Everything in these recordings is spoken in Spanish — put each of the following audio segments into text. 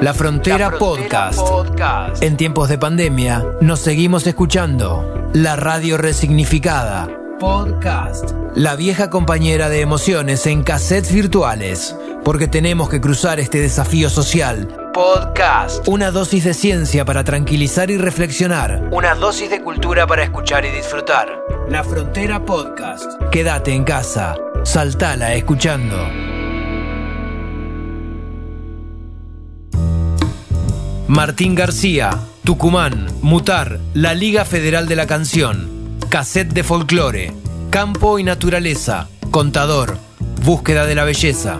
La Frontera, Podcast. Podcast. En tiempos de pandemia, nos seguimos escuchando. La radio resignificada. Podcast. La vieja compañera de emociones en cassettes virtuales. Porque tenemos que cruzar este desafío social. Podcast. Una dosis de ciencia para tranquilizar y reflexionar. Una dosis de cultura para escuchar y disfrutar. La Frontera Podcast. Quédate en casa. Saltala escuchando. Martín García, Tucumán, Mutar, la Liga Federal de la Canción, Cassette de Folclore, Campo y Naturaleza, Contador, Búsqueda de la Belleza.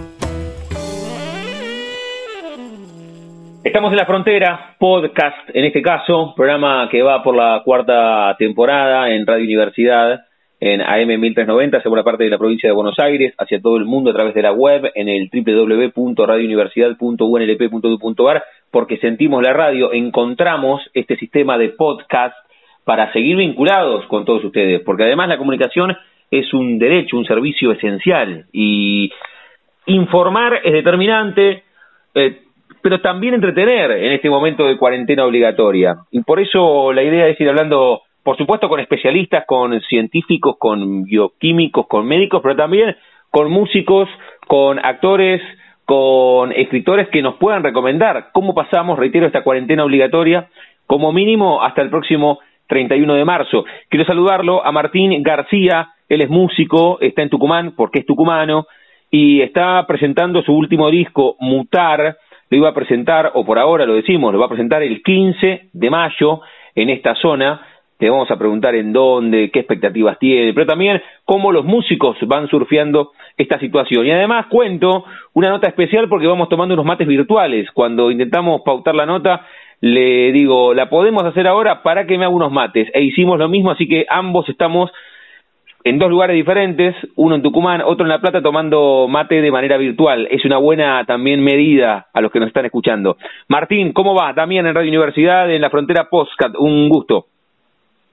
Estamos en la frontera, podcast en este caso, programa que va por la cuarta temporada en Radio Universidad en AM 1390, segunda parte de la provincia de Buenos Aires, hacia todo el mundo a través de la web en el www.radiouniversidad.unlp.edu.ar, porque sentimos la radio, encontramos este sistema de podcast para seguir vinculados con todos ustedes, porque además la comunicación es un derecho, un servicio esencial y informar es determinante, eh, pero también entretener en este momento de cuarentena obligatoria. Y por eso la idea es ir hablando por supuesto con especialistas, con científicos, con bioquímicos, con médicos, pero también con músicos, con actores, con escritores que nos puedan recomendar cómo pasamos, reitero, esta cuarentena obligatoria, como mínimo hasta el próximo 31 de marzo. Quiero saludarlo a Martín García, él es músico, está en Tucumán porque es tucumano y está presentando su último disco, Mutar, lo iba a presentar, o por ahora lo decimos, lo va a presentar el 15 de mayo en esta zona, te vamos a preguntar en dónde, qué expectativas tiene, pero también cómo los músicos van surfeando esta situación. Y además cuento una nota especial porque vamos tomando unos mates virtuales. Cuando intentamos pautar la nota, le digo, la podemos hacer ahora para que me haga unos mates. E hicimos lo mismo, así que ambos estamos en dos lugares diferentes, uno en Tucumán, otro en La Plata, tomando mate de manera virtual. Es una buena también medida a los que nos están escuchando. Martín, ¿cómo va? También en Radio Universidad, en la frontera Postcat. Un gusto.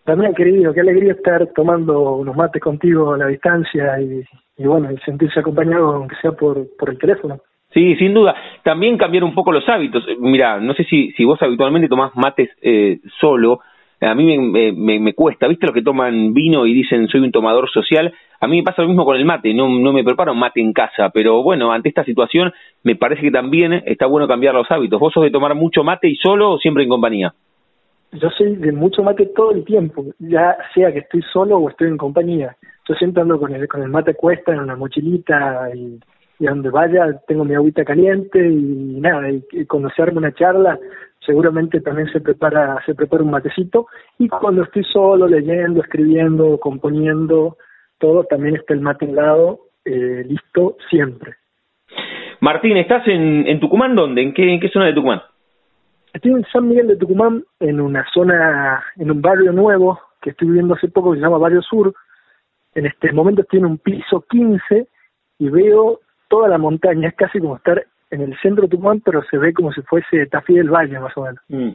También, querido, qué alegría estar tomando unos mates contigo a la distancia y, bueno, sentirse acompañado, aunque sea por, por el teléfono. Sí, sin duda. También cambiar un poco los hábitos. Mira, no sé si, si vos habitualmente tomás mates eh, solo. A mí me, me, me, cuesta. ¿Viste los que toman vino y dicen soy un tomador social? A mí me pasa lo mismo con el mate. No, no me preparo mate en casa. Pero bueno, ante esta situación me parece que también está bueno cambiar los hábitos. ¿Vos sos de tomar mucho mate y solo o siempre en compañía? Yo soy de mucho mate todo el tiempo, ya sea que estoy solo o estoy en compañía. Yo siempre ando con el, con el mate cuesta en una mochilita y, y donde vaya tengo mi agüita caliente y nada, y, cuando se arma una charla seguramente también se prepara, se prepara un matecito y cuando estoy solo leyendo, escribiendo, componiendo, todo también está el mate en lado, eh, listo siempre. Martín, ¿estás en, en Tucumán dónde? ¿En qué, en qué zona de Tucumán? Estoy en San Miguel de Tucumán, en una zona, en un barrio nuevo que estoy viviendo hace poco que se llama Barrio Sur. En este momento estoy en un piso 15 y veo toda la montaña. Es casi como estar en el centro de Tucumán, pero se ve como si fuese Tafí del Valle, más o menos. Mm.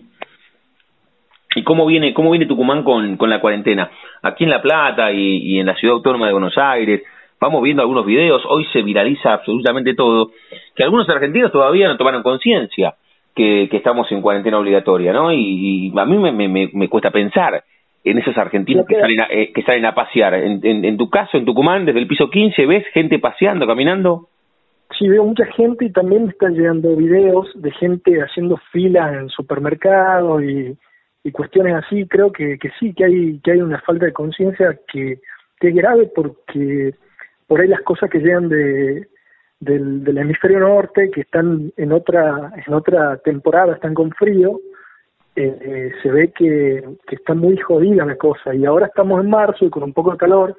¿Y cómo viene, cómo viene Tucumán con, con la cuarentena? Aquí en La Plata y, y en la ciudad autónoma de Buenos Aires, vamos viendo algunos videos, hoy se viraliza absolutamente todo, que algunos argentinos todavía no tomaron conciencia que, que estamos en cuarentena obligatoria, ¿no? Y, a mí me, me, me, cuesta pensar en esos argentinos que salen, a, eh, que salen a pasear. En, en, tu caso, en Tucumán, desde el piso 15, ¿ves gente paseando, caminando? Sí, veo mucha gente y también me están llegando videos de gente haciendo filas en supermercados y, y cuestiones así. Creo que, que sí, que hay, que hay una falta de conciencia que, que es grave porque por ahí las cosas que llegan de, del, del hemisferio norte que están en otra en otra temporada están con frío eh, se ve que, que está muy jodida la cosa. Y ahora estamos en marzo y con un poco de calor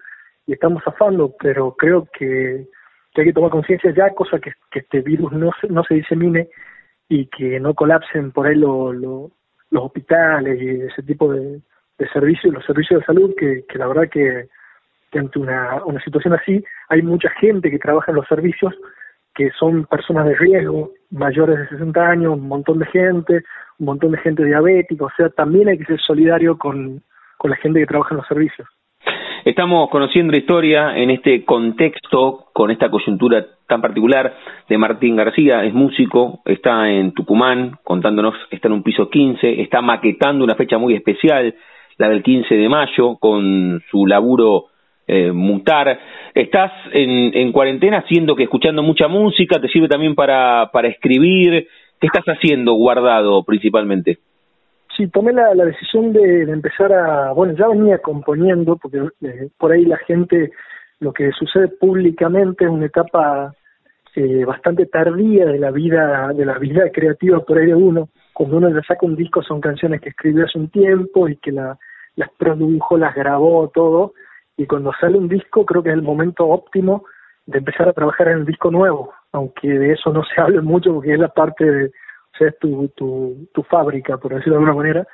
y estamos zafando pero creo que, que hay que tomar conciencia ya cosa que, que este virus no se, no se disemine y que no colapsen por ahí lo, lo, los hospitales y ese tipo de, de servicios los servicios de salud que, que la verdad que que ante una, una situación así hay mucha gente que trabaja en los servicios que son personas de riesgo, mayores de 60 años, un montón de gente, un montón de gente diabética, o sea, también hay que ser solidario con, con la gente que trabaja en los servicios. Estamos conociendo la historia en este contexto, con esta coyuntura tan particular de Martín García, es músico, está en Tucumán, contándonos, está en un piso 15, está maquetando una fecha muy especial, la del 15 de mayo, con su laburo eh, mutar. Estás en, en cuarentena haciendo que escuchando mucha música, te sirve también para, para escribir. ¿Qué estás haciendo guardado principalmente? Sí, tomé la, la decisión de, empezar a, bueno, ya venía componiendo, porque eh, por ahí la gente, lo que sucede públicamente es una etapa eh, bastante tardía de la vida, de la vida creativa por ahí de uno. Cuando uno le saca un disco son canciones que escribió hace un tiempo y que la, las produjo, las grabó, todo. Y cuando sale un disco creo que es el momento óptimo de empezar a trabajar en el disco nuevo, aunque de eso no se hable mucho porque es la parte de, es tu, tu, tu fábrica, por decirlo de alguna manera.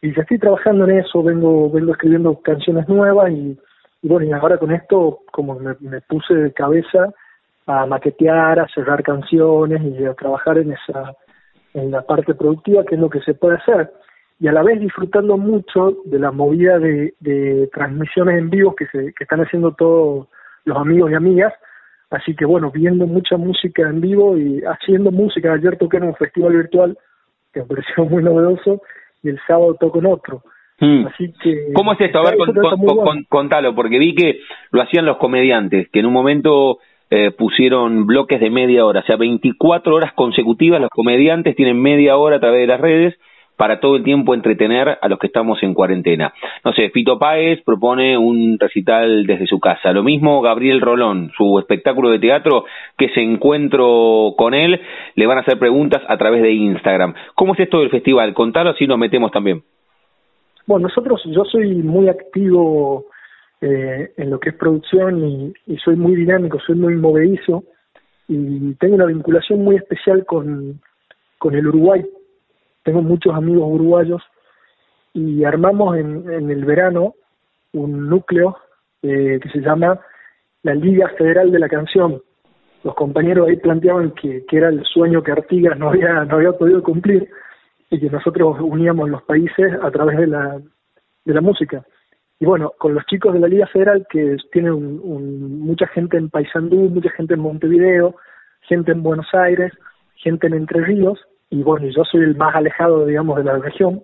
Y ya estoy trabajando en eso, vengo, vengo escribiendo canciones nuevas y, bueno, y ahora con esto como me, me puse de cabeza a maquetear, a cerrar canciones y a trabajar en esa, en la parte productiva, que es lo que se puede hacer. Y a la vez disfrutando mucho de la movida de, de transmisiones en vivo que, se, que están haciendo todos los amigos y amigas, Así que bueno, viendo mucha música en vivo y haciendo música. Ayer toqué en un festival virtual que me pareció muy novedoso y el sábado toco en otro. Hmm. Así que, ¿Cómo es esto? A ver, contalo, porque vi que lo hacían los comediantes, que en un momento eh, pusieron bloques de media hora, o sea, 24 horas consecutivas los comediantes tienen media hora a través de las redes para todo el tiempo entretener a los que estamos en cuarentena. No sé, Fito Páez propone un recital desde su casa. Lo mismo Gabriel Rolón, su espectáculo de teatro, que se encuentro con él, le van a hacer preguntas a través de Instagram. ¿Cómo es esto del festival? Contalo así nos metemos también. Bueno, nosotros, yo soy muy activo eh, en lo que es producción y, soy muy dinámico, soy muy movedizo y tengo una vinculación muy especial con, con el Uruguay tengo muchos amigos uruguayos y armamos en, en el verano un núcleo eh, que se llama la Liga Federal de la Canción. Los compañeros ahí planteaban que, que era el sueño que Artigas no había, no había podido cumplir y que nosotros uníamos los países a través de la, de la música. Y bueno, con los chicos de la Liga Federal, que tienen un, mucha gente en Paysandú, mucha gente en Montevideo, gente en Buenos Aires, gente en Entre Ríos, y bueno, yo soy el más alejado, digamos, de la región,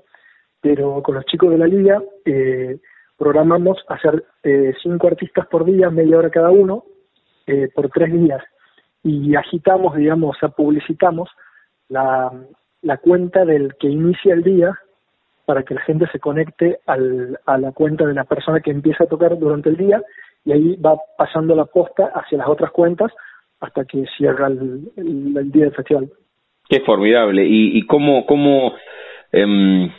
pero con los chicos de la liga eh, programamos hacer eh, cinco artistas por día, media hora cada uno, eh, por tres días, y agitamos, digamos, o sea, publicitamos la, la cuenta del que inicia el día para que la gente se conecte al, a la cuenta de la persona que empieza a tocar durante el día y ahí va pasando la posta hacia las otras cuentas hasta que cierra el, el día del festival. Qué formidable. ¿Y, y cómo, cómo eh,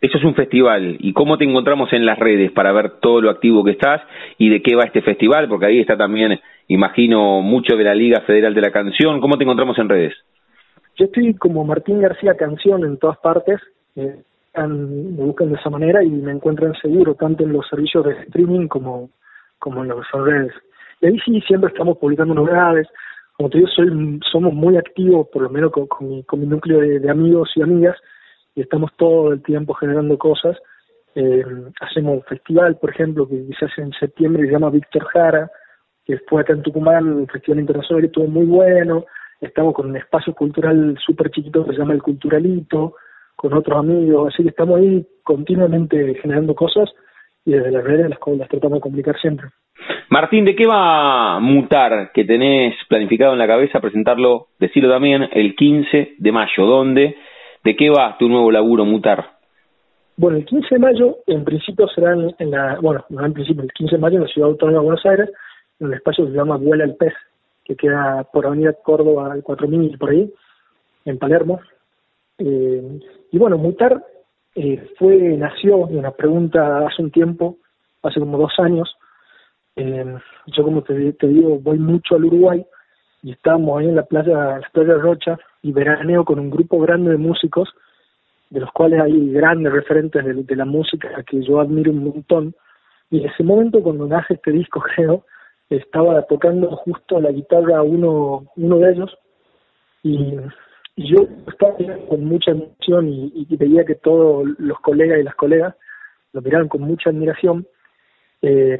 eso es un festival? ¿Y cómo te encontramos en las redes para ver todo lo activo que estás y de qué va este festival? Porque ahí está también, imagino, mucho de la Liga Federal de la Canción. ¿Cómo te encontramos en redes? Yo estoy como Martín García Canción en todas partes. Eh, me buscan de esa manera y me encuentran seguro, tanto en los servicios de streaming como, como en las redes. Y ahí sí siempre estamos publicando novedades, como te digo, soy, somos muy activos, por lo menos con, mi, con mi núcleo de, amigos y amigas, y estamos todo el tiempo generando cosas. Eh, hacemos un festival, por ejemplo, que se hace en septiembre, se llama Víctor Jara, que fue acá en Tucumán, un festival internacional y estuvo muy bueno. Estamos con un espacio cultural súper chiquito que se llama El Culturalito, con otros amigos, así que estamos ahí continuamente generando cosas y desde las redes las, las tratamos de complicar siempre. Martín, ¿de qué va a mutar que tenés planificado en la cabeza presentarlo, decirlo también, el 15 de mayo? ¿Dónde? ¿De qué va tu nuevo laburo mutar? Bueno, el 15 de mayo en principio será en, la, bueno, no en principio, el 15 de mayo en la Ciudad Autónoma de Buenos Aires, en un espacio que se llama Vuela el Pez, que queda por Avenida Córdoba al 4000 por ahí, en Palermo. Eh, y bueno, mutar eh, fue, nació de una pregunta hace un tiempo, hace como dos años, eh, yo como te, digo, voy mucho al Uruguay y estábamos ahí en la playa, la playa Rocha y veraneo con un grupo grande de músicos, de los cuales hay grandes referentes de, la música que yo admiro un montón. Y en ese momento cuando nace este disco, creo, estaba tocando justo la guitarra uno, uno de ellos y, yo estaba con mucha emoción y, y veía que todos los colegas y las colegas lo miraban con mucha admiración Eh,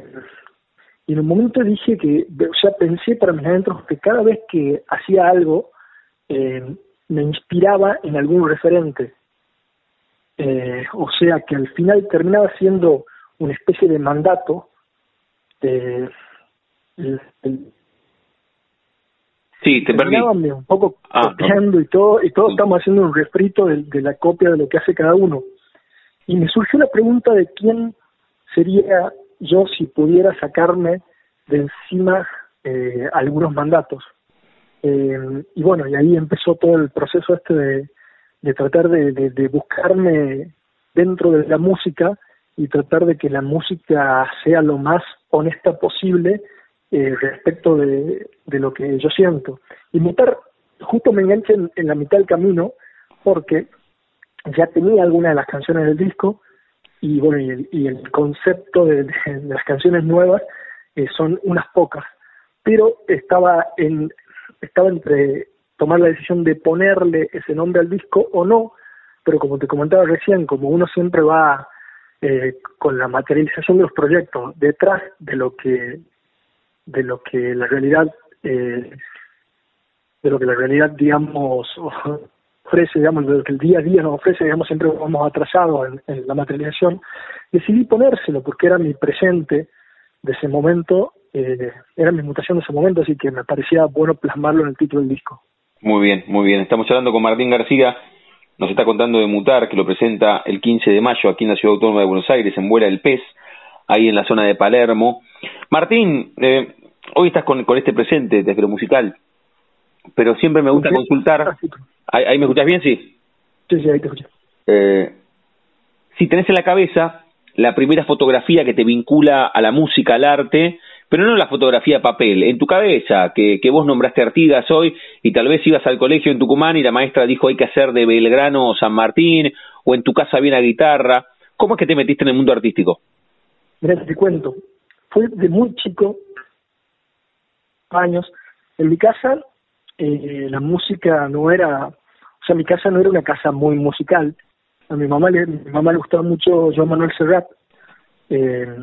y en un momento dije que, o sea, pensé para mis adentros que cada vez que hacía algo, eh, me inspiraba en algún referente. Eh, o sea que al final terminaba siendo una especie de mandato de, sí, te perdí. un poco ah, copiando y todo, y todos estamos haciendo un refrito de, de, la copia de lo que hace cada uno. Y me surgió la pregunta de quién sería yo si pudiera sacarme de encima eh, algunos mandatos. Eh, y bueno, y ahí empezó todo el proceso este de, de tratar de, de, buscarme dentro de la música y tratar de que la música sea lo más honesta posible eh, respecto de, de, lo que yo siento. Y mutar justo me enganché en, la mitad del camino porque ya tenía algunas de las canciones del disco y bueno, y el, y el concepto de, las canciones nuevas eh, son unas pocas, pero estaba en estaba entre tomar la decisión de ponerle ese nombre al disco o no, pero como te comentaba recién, como uno siempre va eh, con la materialización de los proyectos detrás de lo que de lo que la realidad eh, de lo que la realidad digamos ofrece, digamos, lo que el día a día nos ofrece, digamos, siempre vamos atrasados en, la materialización, decidí ponérselo porque era mi presente de ese momento, eh, era mi mutación de ese momento, así que me parecía bueno plasmarlo en el título del disco. Muy bien, muy bien. Estamos hablando con Martín García, nos está contando de Mutar, que lo presenta el 15 de mayo aquí en la Ciudad Autónoma de Buenos Aires, en Vuela el Pez, ahí en la zona de Palermo. Martín, eh, hoy estás con, con este presente desde lo musical, pero siempre me gusta consultar ¿Ahí, me escuchas bien? Sí. Sí, sí, ahí te escucho. Eh, si tenés en la cabeza la primera fotografía que te vincula a la música, al arte, pero no la fotografía papel, en tu cabeza, que, que vos nombraste Artigas hoy y tal vez ibas al colegio en Tucumán y la maestra dijo hay que hacer de Belgrano o San Martín, o en tu casa había una guitarra. ¿Cómo es que te metiste en el mundo artístico? Mira, te cuento. Fue de muy chico, años. En mi casa eh, la música no era, o sea, mi casa no era una casa muy musical. A mi mamá le, mi mamá le gustaba mucho Joan Manuel Serrat, eh,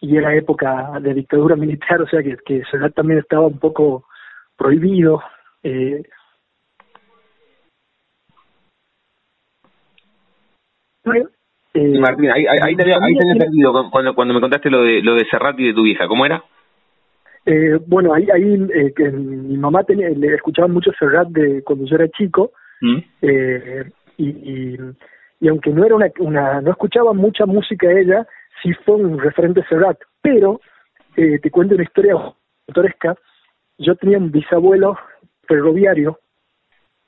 y era época de dictadura militar, o sea que, que Serrat también estaba un poco prohibido. Eh, eh Martín, ahí, ahí, ahí, te había, perdido cuando, cuando me contaste lo de, lo de Serrat y de tu vieja. ¿Cómo era? Eh, bueno, ahí, ahí eh, que mi mamá tenía, le escuchaba mucho Serrat de cuando yo era chico, mm. eh, y, y, y, aunque no era una, una, no escuchaba mucha música ella, sí fue un referente Serrat, pero eh, te cuento una historia autoresca, yo tenía un bisabuelo ferroviario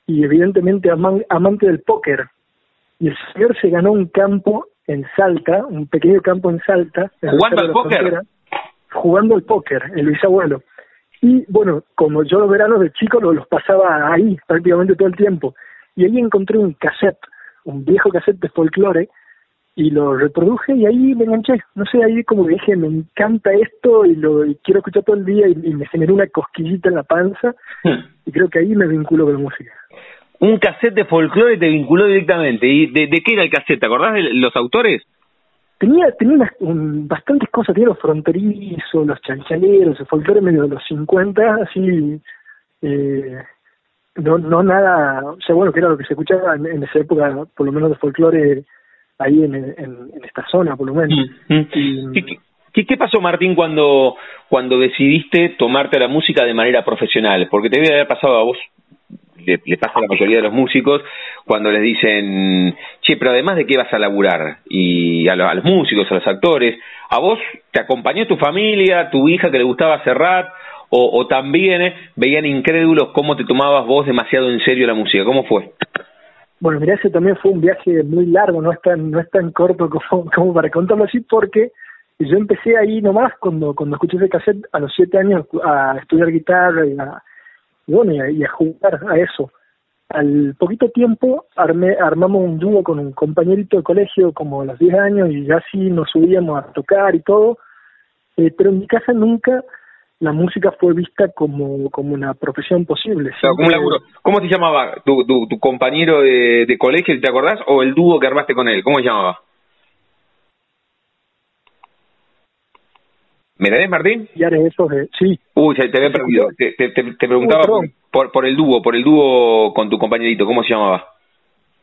y evidentemente amante del póker, y el señor se ganó un campo en Salta, un pequeño campo en Salta. ¿Jugando al póker? jugando al póker, el bisabuelo. Y bueno, como yo los veranos de chico los, los pasaba ahí prácticamente todo el tiempo. Y ahí encontré un cassette, un viejo cassette de folclore, y lo reproduje y ahí me enganché. No sé, ahí como dije, me encanta esto y lo quiero escuchar todo el día y, me generó una cosquillita en la panza hmm. y creo que ahí me vinculo con la música. Un cassette de folclore te vinculó directamente. ¿Y de, de qué era el cassette? ¿Te acordás de los autores? tenía tenía bastantes cosas, tenía los fronterizos, los chanchaleros, el folclore medio de los 50, así, eh, no, no nada, o sea, bueno, que era lo que se escuchaba en, esa época, por lo menos de folclore ahí en, en, esta zona, por lo menos. Mm, mm. ¿Qué, ¿Qué, pasó, Martín, cuando, cuando decidiste tomarte la música de manera profesional? Porque te debe haber pasado a vos le, pasa a la mayoría de los músicos cuando les dicen, che, pero además de qué vas a laburar, y a, los músicos, a los actores, ¿a vos te acompañó tu familia, tu hija que le gustaba Serrat, o, o también eh, veían incrédulos cómo te tomabas vos demasiado en serio la música? ¿Cómo fue? Bueno, mira, ese también fue un viaje muy largo, no es tan, no es tan corto como, como para contarlo así, porque yo empecé ahí nomás cuando, cuando escuché ese cassette a los siete años a estudiar guitarra y a, y bueno, y a, jugar a eso. Al poquito tiempo armé, armamos un dúo con un compañerito de colegio como a los 10 años y ya sí nos subíamos a tocar y todo, eh, pero en mi casa nunca la música fue vista como, como una profesión posible. ¿Cómo se llamaba tu, tu, tu compañero de, de colegio, te acordás? ¿O el dúo que armaste con él? ¿Cómo se llamaba? ¿Me tenés, Martín? Y haré eso de... Sí. Uy, te había perdido. Te, te, te, preguntaba por, por, el dúo, por el dúo con tu compañerito, ¿cómo se llamaba?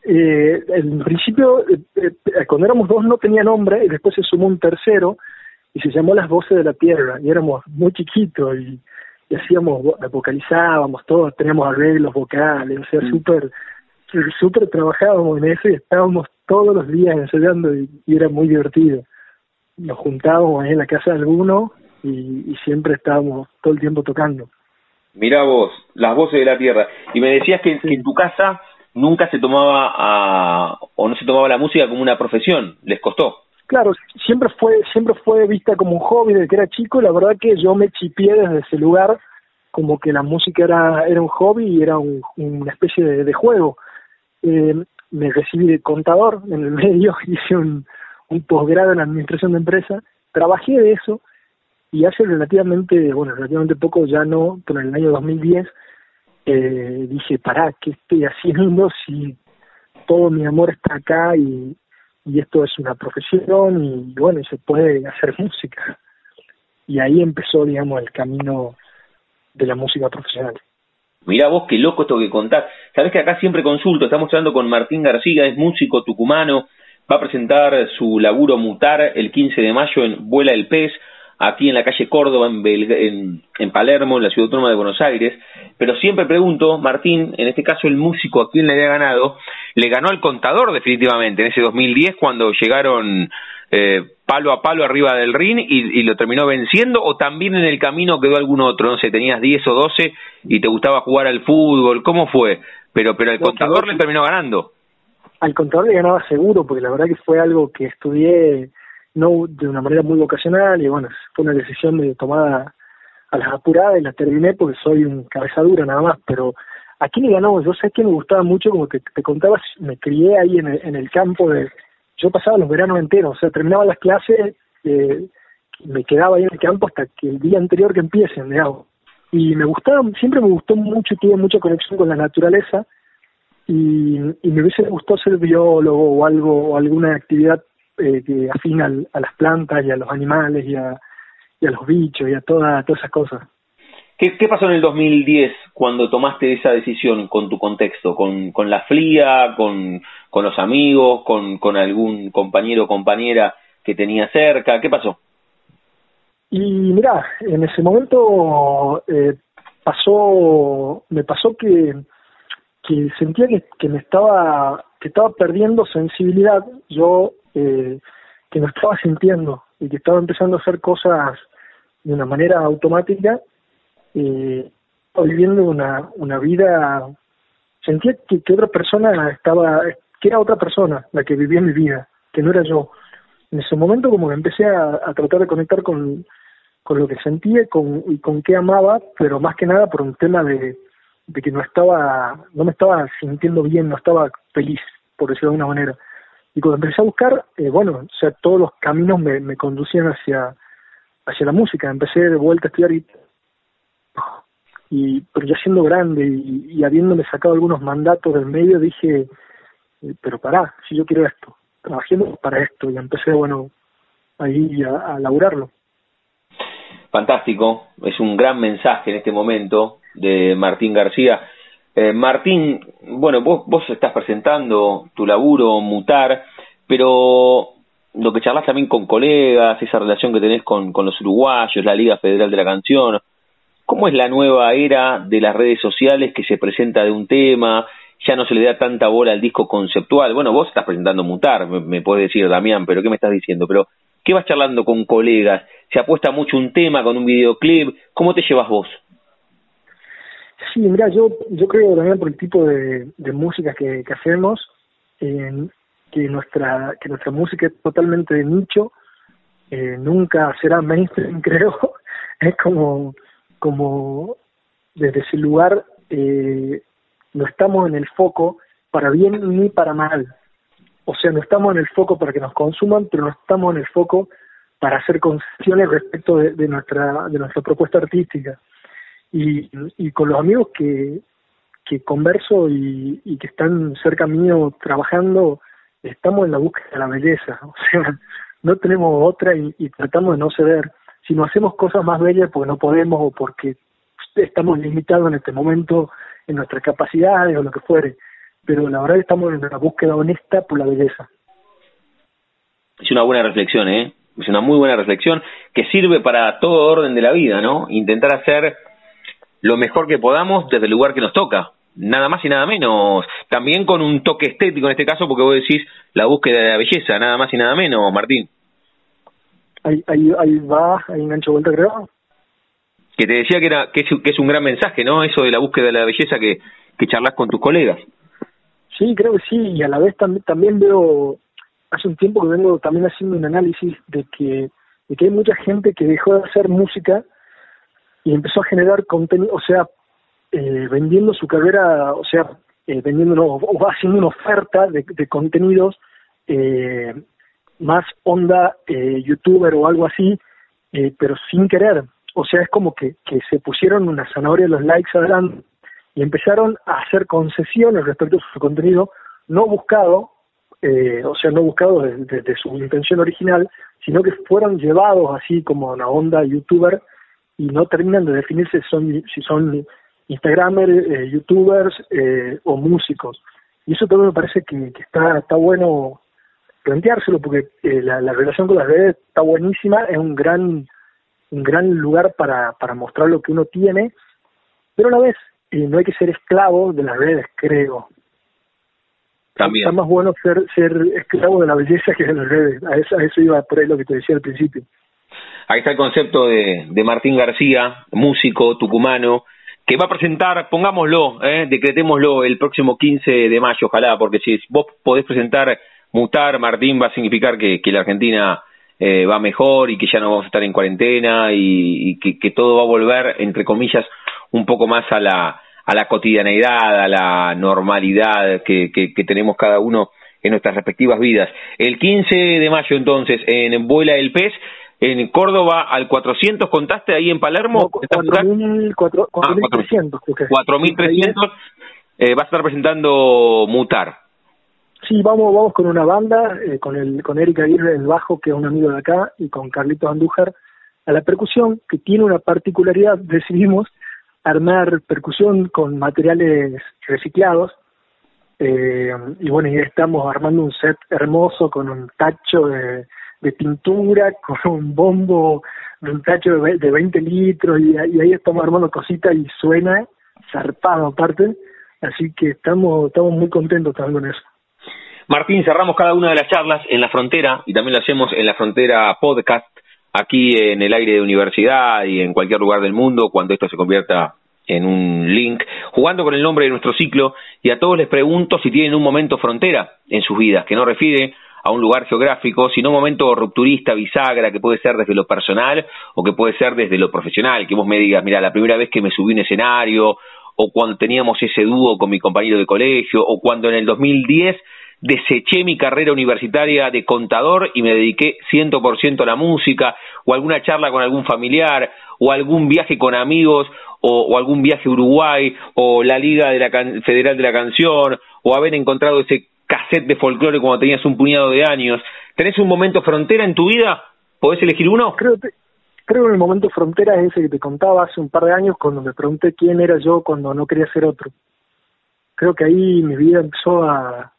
Eh, en principio, eh, eh, cuando éramos dos no tenía nombre, y después se sumó un tercero, y se llamó Las Voces de la Tierra, y éramos muy chiquitos, y, hacíamos, vocalizábamos todos, teníamos arreglos vocales, o sea, mm. súper, súper trabajábamos en eso, y estábamos todos los días ensayando, y era muy divertido nos juntábamos en la casa de alguno y, siempre estábamos todo el tiempo tocando. Mirá vos, las voces de la tierra. Y me decías que, en tu casa nunca se tomaba a, o no se tomaba la música como una profesión, ¿les costó? Claro, siempre fue siempre fue vista como un hobby desde que era chico. La verdad que yo me chipié desde ese lugar como que la música era era un hobby y era una especie de, de juego. Eh, me recibí de contador en el medio, hice un, un posgrado en administración de empresa, trabajé de eso y hace relativamente, bueno, relativamente poco, ya no, pero en el año 2010 eh, dije, pará, ¿qué estoy haciendo si todo mi amor está acá y, y esto es una profesión y bueno, se puede hacer música? Y ahí empezó, digamos, el camino de la música profesional. Mirá vos qué loco esto que contás. Sabés que acá siempre consulto, estamos hablando con Martín García, es músico tucumano, va a presentar su laburo Mutar el 15 de mayo en Vuela el Pez, aquí en la calle Córdoba, en, en, Palermo, en la ciudad autónoma de Buenos Aires. Pero siempre pregunto, Martín, en este caso el músico a quién le había ganado, le ganó al contador definitivamente en ese 2010 cuando llegaron eh, palo a palo arriba del ring y, y, lo terminó venciendo o también en el camino quedó algún otro, no sé, tenías 10 o 12 y te gustaba jugar al fútbol, ¿cómo fue? Pero, pero el contador le terminó ganando al contador le ganaba seguro, porque la verdad que fue algo que estudié no de una manera muy vocacional y bueno, fue una decisión de tomada a las apuradas y la terminé porque soy un cabezadura nada más, pero aquí le ganó, yo sé que me gustaba mucho, como te, contabas, me crié ahí en el, en el campo de, yo pasaba los veranos enteros, o sea, terminaba las clases, eh, me quedaba ahí en el campo hasta que el día anterior que empiecen, digamos. Y me gustaba, siempre me gustó mucho tuve mucha conexión con la naturaleza, y, y me hubiese gustado ser biólogo o algo, o alguna actividad eh, que afina a las plantas y a los animales y a, y a los bichos y a toda, todas esas cosas. ¿Qué, ¿Qué pasó en el 2010 cuando tomaste esa decisión con tu contexto? ¿Con, con la fría, con, con los amigos, con, con algún compañero o compañera que tenía cerca? ¿Qué pasó? Y mira, en ese momento eh, pasó, me pasó que que sentía que, que me estaba que estaba perdiendo sensibilidad yo eh, que no estaba sintiendo y que estaba empezando a hacer cosas de una manera automática eh, viviendo una una vida sentía que, que otra persona estaba que era otra persona la que vivía mi vida que no era yo. En ese momento como que empecé a, a tratar de conectar con con lo que sentía con, y con qué amaba pero más que nada por un tema de de que no estaba, no me estaba sintiendo bien, no estaba feliz, por decirlo de alguna manera. Y cuando empecé a buscar, eh, bueno, o sea, todos los caminos me, me conducían hacia, hacia la música. Empecé de vuelta a estudiar y, y pero ya siendo grande y, y habiéndome sacado algunos mandatos del medio, dije, eh, pero pará, si yo quiero esto, trabajando para esto. Y empecé, bueno, ahí a, a laburarlo. Fantástico, es un gran mensaje en este momento de Martín García. Eh, Martín, bueno, vos, vos estás presentando tu laburo, Mutar, pero lo que charlas también con colegas, esa relación que tenés con, los uruguayos, la Liga Federal de la Canción, ¿cómo es la nueva era de las redes sociales que se presenta de un tema? Ya no se le da tanta bola al disco conceptual. Bueno, vos estás presentando Mutar, me, me decir, Damián, pero ¿qué me estás diciendo? Pero, ¿qué vas charlando con colegas? ¿Se apuesta mucho un tema con un videoclip? ¿Cómo te llevas vos? Sí, mira, yo, yo creo también por el tipo de, de música que, que hacemos, eh, que nuestra que nuestra música es totalmente de nicho, eh, nunca será mainstream, creo. es como, como desde ese lugar eh, no estamos en el foco para bien ni para mal. O sea, no estamos en el foco para que nos consuman, pero no estamos en el foco para hacer concesiones respecto de, de nuestra de nuestra propuesta artística y, y con los amigos que, que converso y, y que están cerca mío trabajando, estamos en la búsqueda de la belleza, o sea, no tenemos otra y, y tratamos de no ceder. si no hacemos cosas más bellas porque no podemos o porque estamos limitados en este momento en nuestras capacidades o lo que fuere, pero la verdad estamos en una búsqueda honesta por la belleza. Es una buena reflexión, ¿eh? Es una muy buena reflexión que sirve para todo orden de la vida, ¿no? Intentar hacer lo mejor que podamos desde el lugar que nos toca, nada más y nada menos. También con un toque estético en este caso, porque vos decís la búsqueda de la belleza, nada más y nada menos, Martín. Ahí, ahí, ahí va, ahí engancho vuelta, creo. Que te decía que, era, que, es, un gran mensaje, ¿no? Eso de la búsqueda de la belleza que, que charlas con tus colegas. Sí, creo que sí, y a la vez también, también veo, hace un tiempo que vengo también haciendo un análisis de que, de que hay mucha gente que dejó de hacer música y empezó a generar contenido, o sea, eh, vendiendo su carrera, o sea, eh, vendiendo o haciendo una oferta de, contenidos eh, más onda eh, youtuber o algo así, eh, pero sin querer. O sea, es como que, que se pusieron una zanahoria de los likes adelante y empezaron a hacer concesiones respecto a su contenido no buscado, eh, o sea, no buscado desde su intención original, sino que fueron llevados así como una onda youtuber y no terminan de definirse si son, si son instagramers, eh, youtubers eh, o músicos. Y eso también me parece que, que está, está bueno planteárselo porque eh, la, la, relación con las redes está buenísima, es un gran un gran lugar para, para mostrar lo que uno tiene, pero a la vez eh, no hay que ser esclavo de las redes, creo. También. Está más bueno ser ser esclavo de la belleza que de las redes. A eso, a eso iba por ahí lo que te decía al principio. Ahí está el concepto de, de Martín García, músico tucumano, que va a presentar, pongámoslo, eh, decretémoslo el próximo 15 de mayo, ojalá, porque si vos podés presentar mutar, Martín, va a significar que, que la Argentina eh, va mejor y que ya no vamos a estar en cuarentena y, que, que, todo va a volver, entre comillas, un poco más a la, a la cotidianeidad, a la normalidad que, que, tenemos cada uno en nuestras respectivas vidas. El 15 de mayo, entonces, en Vuela el Pez, en Córdoba al 400, ¿contaste ahí en Palermo? No, 4.300. 4.300. Eh, va a estar presentando Mutar. Sí, vamos, vamos con una banda, eh, con el, con Erika Aguirre el bajo, que es un amigo de acá, y con Carlitos Andújar a la percusión, que tiene una particularidad, decidimos armar percusión con materiales reciclados, eh, y bueno, ya estamos armando un set hermoso con un tacho de, de pintura, con un bombo de un tacho de, de 20 litros, y, y ahí estamos armando cositas y suena zarpado aparte, así que estamos, estamos muy contentos también con eso. Martín, cerramos cada una de las charlas en la frontera y también lo hacemos en la frontera podcast, aquí en el aire de universidad y en cualquier lugar del mundo, cuando esto se convierta en un link, jugando con el nombre de nuestro ciclo y a todos les pregunto si tienen un momento frontera en sus vidas, que no refiere a un lugar geográfico, sino un momento rupturista, bisagra, que puede ser desde lo personal o que puede ser desde lo profesional, que vos me digas, mira, la primera vez que me subí un escenario, o cuando teníamos ese dúo con mi compañero de colegio, o cuando en el 2010 deseché mi carrera universitaria de contador y me dediqué 100% a la música, o alguna charla con algún familiar, o algún viaje con amigos, o, algún viaje a Uruguay, o la Liga de la Federal de la Canción, o haber encontrado ese cassette de folclore cuando tenías un puñado de años. ¿Tenés un momento frontera en tu vida? ¿Podés elegir uno? Creo, creo que el momento frontera es ese que te contaba hace un par de años cuando me pregunté quién era yo cuando no quería ser otro. Creo que ahí mi vida empezó a,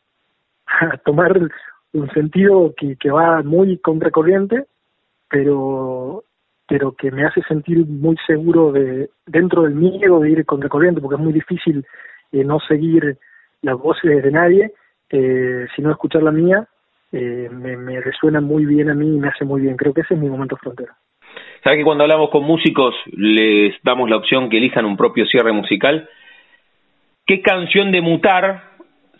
a tomar un sentido que, que va muy contracorriente, pero pero que me hace sentir muy seguro de dentro del miedo de ir contracorriente, porque es muy difícil eh, no seguir las voces de nadie, eh, sino escuchar la mía, eh, me, me resuena muy bien a mí y me hace muy bien. Creo que ese es mi momento frontera. ¿Sabes que cuando hablamos con músicos les damos la opción que elijan un propio cierre musical? ¿Qué canción de mutar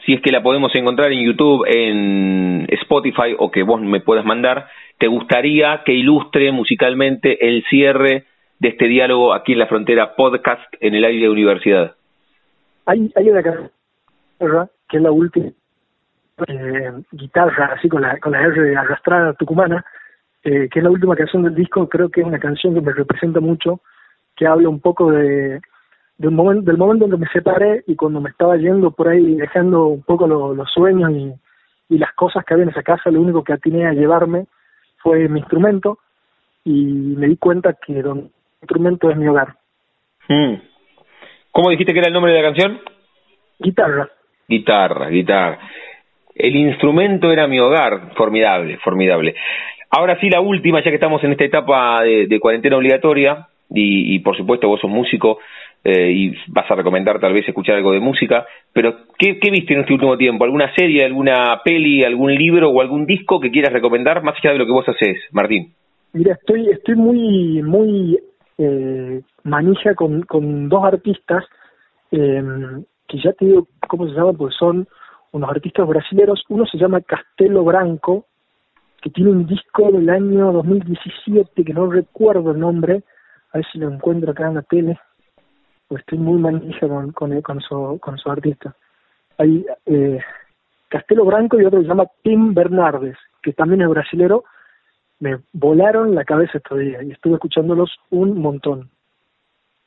si es que la podemos encontrar en YouTube, en Spotify o que vos me puedas mandar, ¿te gustaría que ilustre musicalmente el cierre de este diálogo aquí en la frontera podcast en el aire de universidad? Hay, hay una canción que es la última eh, guitarra, así con la, con la R arrastrada tucumana, eh, que es la última canción del disco, creo que es una canción que me representa mucho, que habla un poco de, del momento, del momento en que me separé y cuando me estaba yendo por ahí dejando un poco los sueños y, y las cosas que había en esa casa, lo único que atiné a llevarme fue mi instrumento y me di cuenta que el instrumento es mi hogar. Mm. ¿Cómo dijiste que era el nombre de la canción? Guitarra. Guitarra, guitarra. El instrumento era mi hogar, formidable, formidable. Ahora sí, la última, ya que estamos en esta etapa de, cuarentena obligatoria, y, por supuesto vos sos músico eh, y vas a recomendar tal vez escuchar algo de música, pero ¿qué, ¿qué, viste en este último tiempo? ¿Alguna serie, alguna peli, algún libro o algún disco que quieras recomendar más allá de lo que vos haces, Martín? Mira, estoy, estoy muy, muy eh, manija con, con dos artistas eh, que ya te digo cómo se llaman, porque son unos artistas brasileños. Uno se llama Castelo Branco, que tiene un disco del año 2017, que no recuerdo el nombre, a ver si lo encuentro acá en la tele, pues estoy muy manija con, con, con, su, con su artista. Hay eh, Castelo Branco y otro que se llama Tim Bernardes, que también es brasilero, me volaron la cabeza estos días y estuve escuchándolos un montón.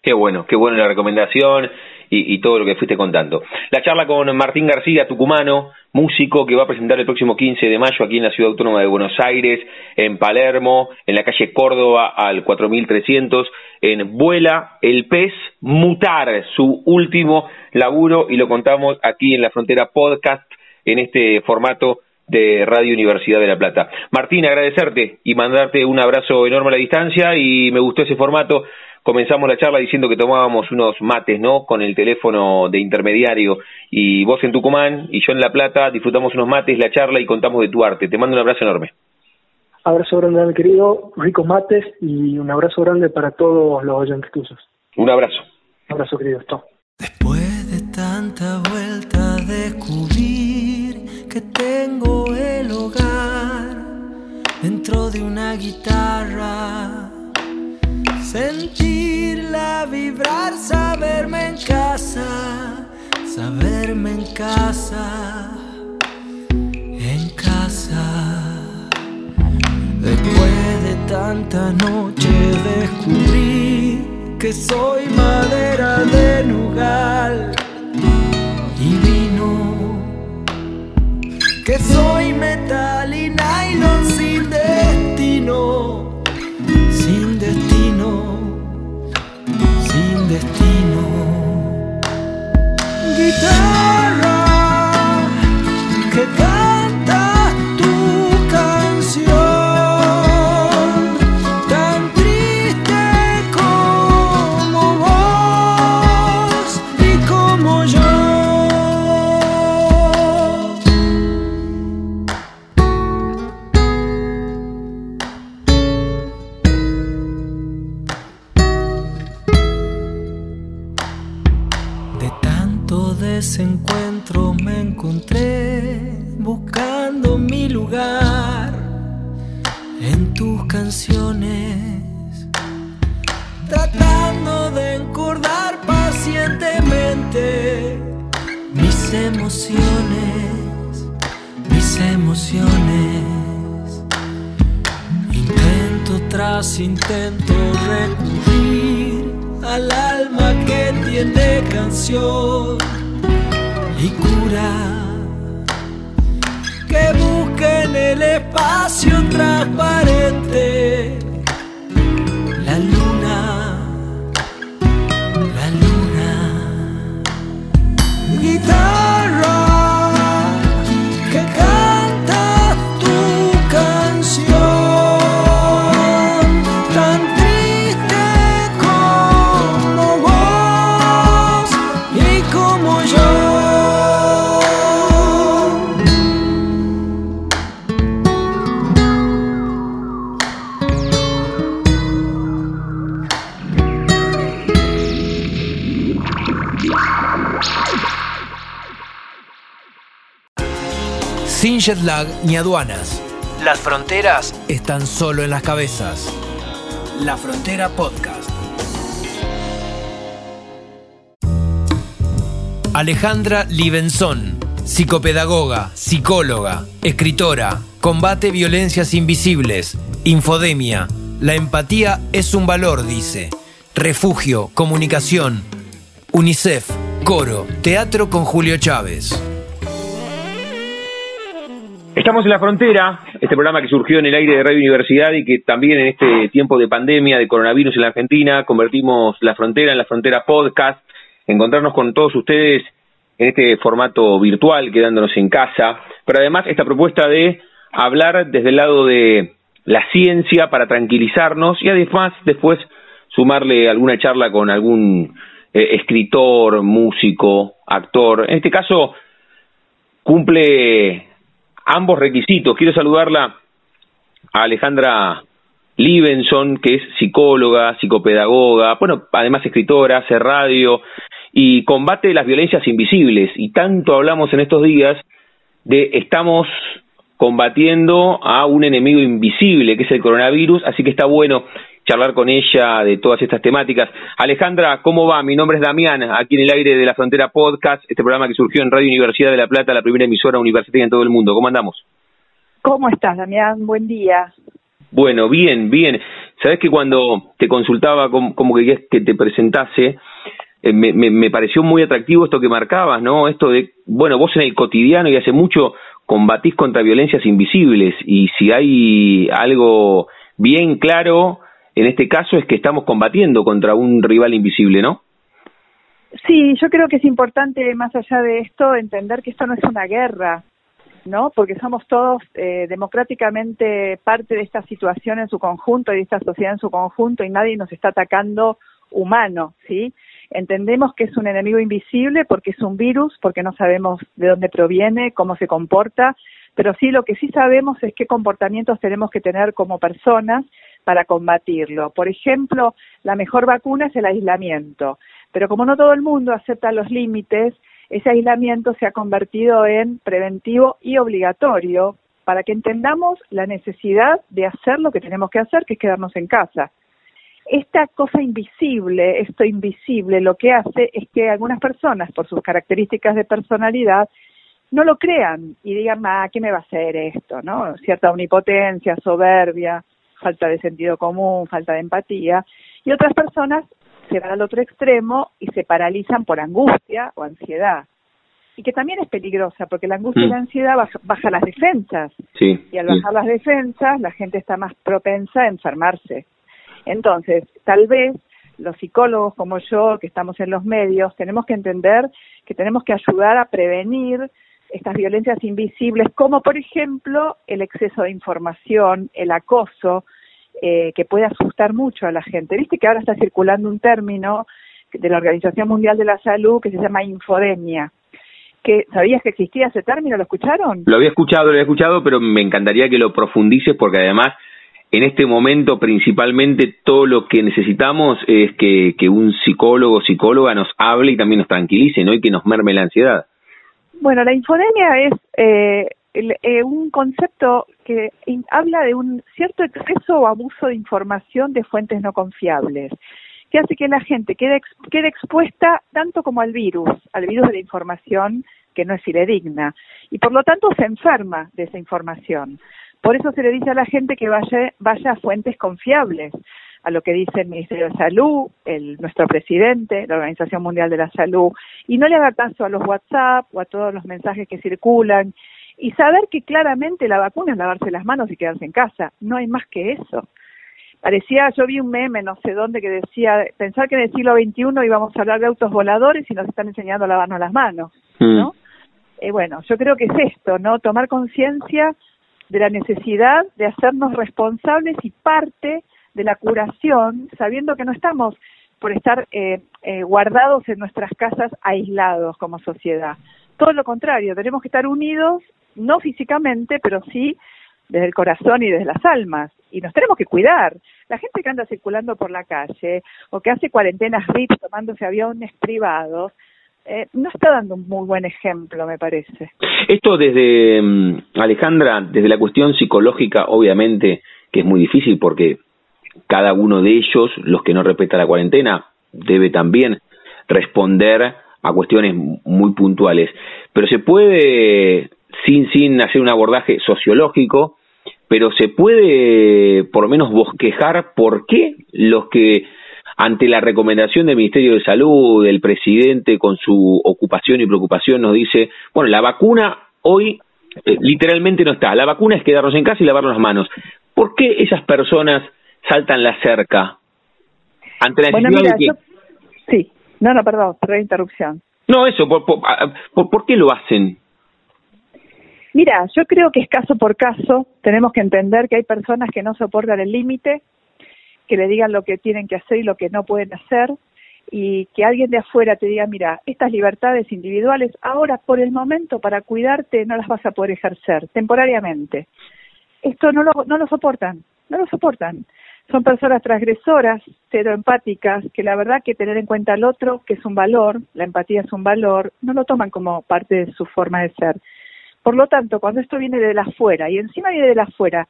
Qué bueno, qué bueno la recomendación y, y, todo lo que fuiste contando. La charla con Martín García, tucumano, músico que va a presentar el próximo 15 de mayo aquí en la Ciudad Autónoma de Buenos Aires, en Palermo, en la calle Córdoba al 4300, en Vuela el Pez Mutar, su último laburo y lo contamos aquí en la Frontera Podcast en este formato de Radio Universidad de La Plata. Martín, agradecerte y mandarte un abrazo enorme a la distancia y me gustó ese formato. Comenzamos la charla diciendo que tomábamos unos mates, ¿no? Con el teléfono de intermediario y vos en Tucumán y yo en La Plata disfrutamos unos mates, la charla y contamos de tu arte. Te mando un abrazo enorme. Abrazo grande, querido, ricos mates y un abrazo grande para todos los oyentes tuyos. Un abrazo. Un abrazo, querido. Chao. Después de tanta vuelta descubrir que tengo el hogar dentro de una guitarra. Sentirla vibrar, saberme en casa, saberme en casa, en casa. Después de tanta noche descubrí que soy madera de nugal y vino, que soy metal y nylon sin destino, destino. Guitarra tanto desencuentro me encontré buscando mi lugar en tus canciones, tratando de encordar pacientemente mis emociones, mis emociones. Intento tras intento recurrir al alma que tiene canción y cura. Que busque en el espacio transparente jet lag ni aduanas. Las fronteras están solo en las cabezas. La Frontera Podcast. Alejandra Libenson, psicopedagoga, psicóloga, escritora, combate violencias invisibles, infodemia. La empatía es un valor, dice. Refugio, comunicación. UNICEF, coro, teatro con Julio Chávez. Estamos en la frontera, este programa que surgió en el aire de Radio Universidad y que también en este tiempo de pandemia de coronavirus en la Argentina convertimos la frontera en la frontera podcast, encontrarnos con todos ustedes en este formato virtual, quedándonos en casa, pero además esta propuesta de hablar desde el lado de la ciencia para tranquilizarnos y además después sumarle alguna charla con algún eh, escritor, músico, actor. En este caso cumple ambos requisitos. Quiero saludarla a Alejandra Livenson, que es psicóloga, psicopedagoga, bueno, además escritora, hace radio y combate las violencias invisibles. Y tanto hablamos en estos días de estamos combatiendo a un enemigo invisible, que es el coronavirus, así que está bueno charlar con ella de todas estas temáticas. Alejandra, ¿cómo va? Mi nombre es Damián, aquí en el aire de la Frontera Podcast, este programa que surgió en Radio Universidad de La Plata, la primera emisora universitaria en todo el mundo. ¿Cómo andamos? ¿Cómo estás, Damián? Buen día. Bueno, bien, bien. Sabes que cuando te consultaba como, que que te presentase, eh, me, me, me pareció muy atractivo esto que marcabas, ¿no? Esto de, bueno, vos en el cotidiano y hace mucho combatís contra violencias invisibles y si hay algo bien claro en este caso es que estamos combatiendo contra un rival invisible, ¿no? Sí, yo creo que es importante, más allá de esto, entender que esto no es una guerra, ¿no? Porque somos todos eh, democráticamente parte de esta situación en su conjunto y de esta sociedad en su conjunto y nadie nos está atacando humano, ¿sí? Entendemos que es un enemigo invisible porque es un virus, porque no sabemos de dónde proviene, cómo se comporta, pero sí lo que sí sabemos es qué comportamientos tenemos que tener como personas para combatirlo. Por ejemplo, la mejor vacuna es el aislamiento, pero como no todo el mundo acepta los límites, ese aislamiento se ha convertido en preventivo y obligatorio para que entendamos la necesidad de hacer lo que tenemos que hacer, que es quedarnos en casa. Esta cosa invisible, esto invisible, lo que hace es que algunas personas, por sus características de personalidad, no lo crean y digan, ah, ¿qué me va a hacer esto? ¿no? Cierta omnipotencia, soberbia, falta de sentido común, falta de empatía, y otras personas se van al otro extremo y se paralizan por angustia o ansiedad. Y que también es peligrosa, porque la angustia y la mm. ansiedad baja, las defensas. y al bajar las defensas, la gente está más propensa a enfermarse. Entonces, tal vez los psicólogos como yo, que estamos en los medios, tenemos que entender que tenemos que ayudar a prevenir estas violencias invisibles, como por ejemplo el exceso de información, el acoso, eh, que puede asustar mucho a la gente. Viste que ahora está circulando un término de la Organización Mundial de la Salud que se llama infodemia. Que, ¿Sabías que existía ese término? ¿Lo escucharon? Lo había escuchado, lo había escuchado, pero me encantaría que lo profundices porque además en este momento principalmente todo lo que necesitamos es que, un psicólogo o psicóloga nos hable y también nos tranquilice, ¿no? Y que nos merme la ansiedad. Bueno, la infodemia es eh, eh, un concepto que habla de un cierto exceso o abuso de información de fuentes no confiables, que hace que la gente quede, quede expuesta tanto como al virus, al virus de la información que no es fidedigna, y por lo tanto se enferma de esa información. Por eso se le dice a la gente que vaya, vaya a fuentes confiables, a lo que dice el Ministerio de Salud, el, nuestro presidente, la Organización Mundial de la Salud, y no le haga caso a los WhatsApp o a todos los mensajes que circulan, y saber que claramente la vacuna es lavarse las manos y quedarse en casa, no hay más que eso. Parecía, yo vi un meme, no sé dónde, que decía, pensar que en el siglo XXI íbamos a hablar de autos voladores y nos están enseñando a lavarnos las manos, ¿no? Mm. Eh, bueno, yo creo que es esto, ¿no? Tomar conciencia de la necesidad de hacernos responsables y parte de la curación, sabiendo que no estamos por estar eh, eh, guardados en nuestras casas aislados como sociedad. Todo lo contrario, tenemos que estar unidos, no físicamente, pero sí desde el corazón y desde las almas. Y nos tenemos que cuidar. La gente que anda circulando por la calle o que hace cuarentenas VIP tomándose aviones privados, eh, no está dando un muy buen ejemplo, me parece. Esto desde, mm, Alejandra, desde la cuestión psicológica, obviamente que es muy difícil porque cada uno de ellos, los que no respetan la cuarentena, debe también responder a cuestiones muy puntuales. Pero se puede, sin, sin hacer un abordaje sociológico, pero se puede por lo menos bosquejar por qué los que ante la recomendación del Ministerio de Salud, del presidente con su ocupación y preocupación nos dice, bueno, la vacuna hoy eh, literalmente no está. La vacuna es quedarnos en casa y lavarnos las manos. ¿Por qué esas personas saltan la cerca ante la Bueno, mira, de que... yo... Sí, no, no, perdón, perdón, interrupción. No, eso, por, por, ah, por- ¿por qué lo hacen? Mira, yo creo que es caso por caso, tenemos que entender que hay personas que no soportan el límite, que le digan lo que tienen que hacer y lo que no pueden hacer, y que alguien de afuera te diga, mira, estas libertades individuales ahora por el momento para cuidarte no las vas a poder ejercer temporariamente. Esto no lo, no lo soportan, no lo soportan. Son personas transgresoras, cero empáticas, que la verdad que tener en cuenta al otro, que es un valor, la empatía es un valor, no lo toman como parte de su forma de ser. Por lo tanto, cuando esto viene de la afuera y encima viene de la afuera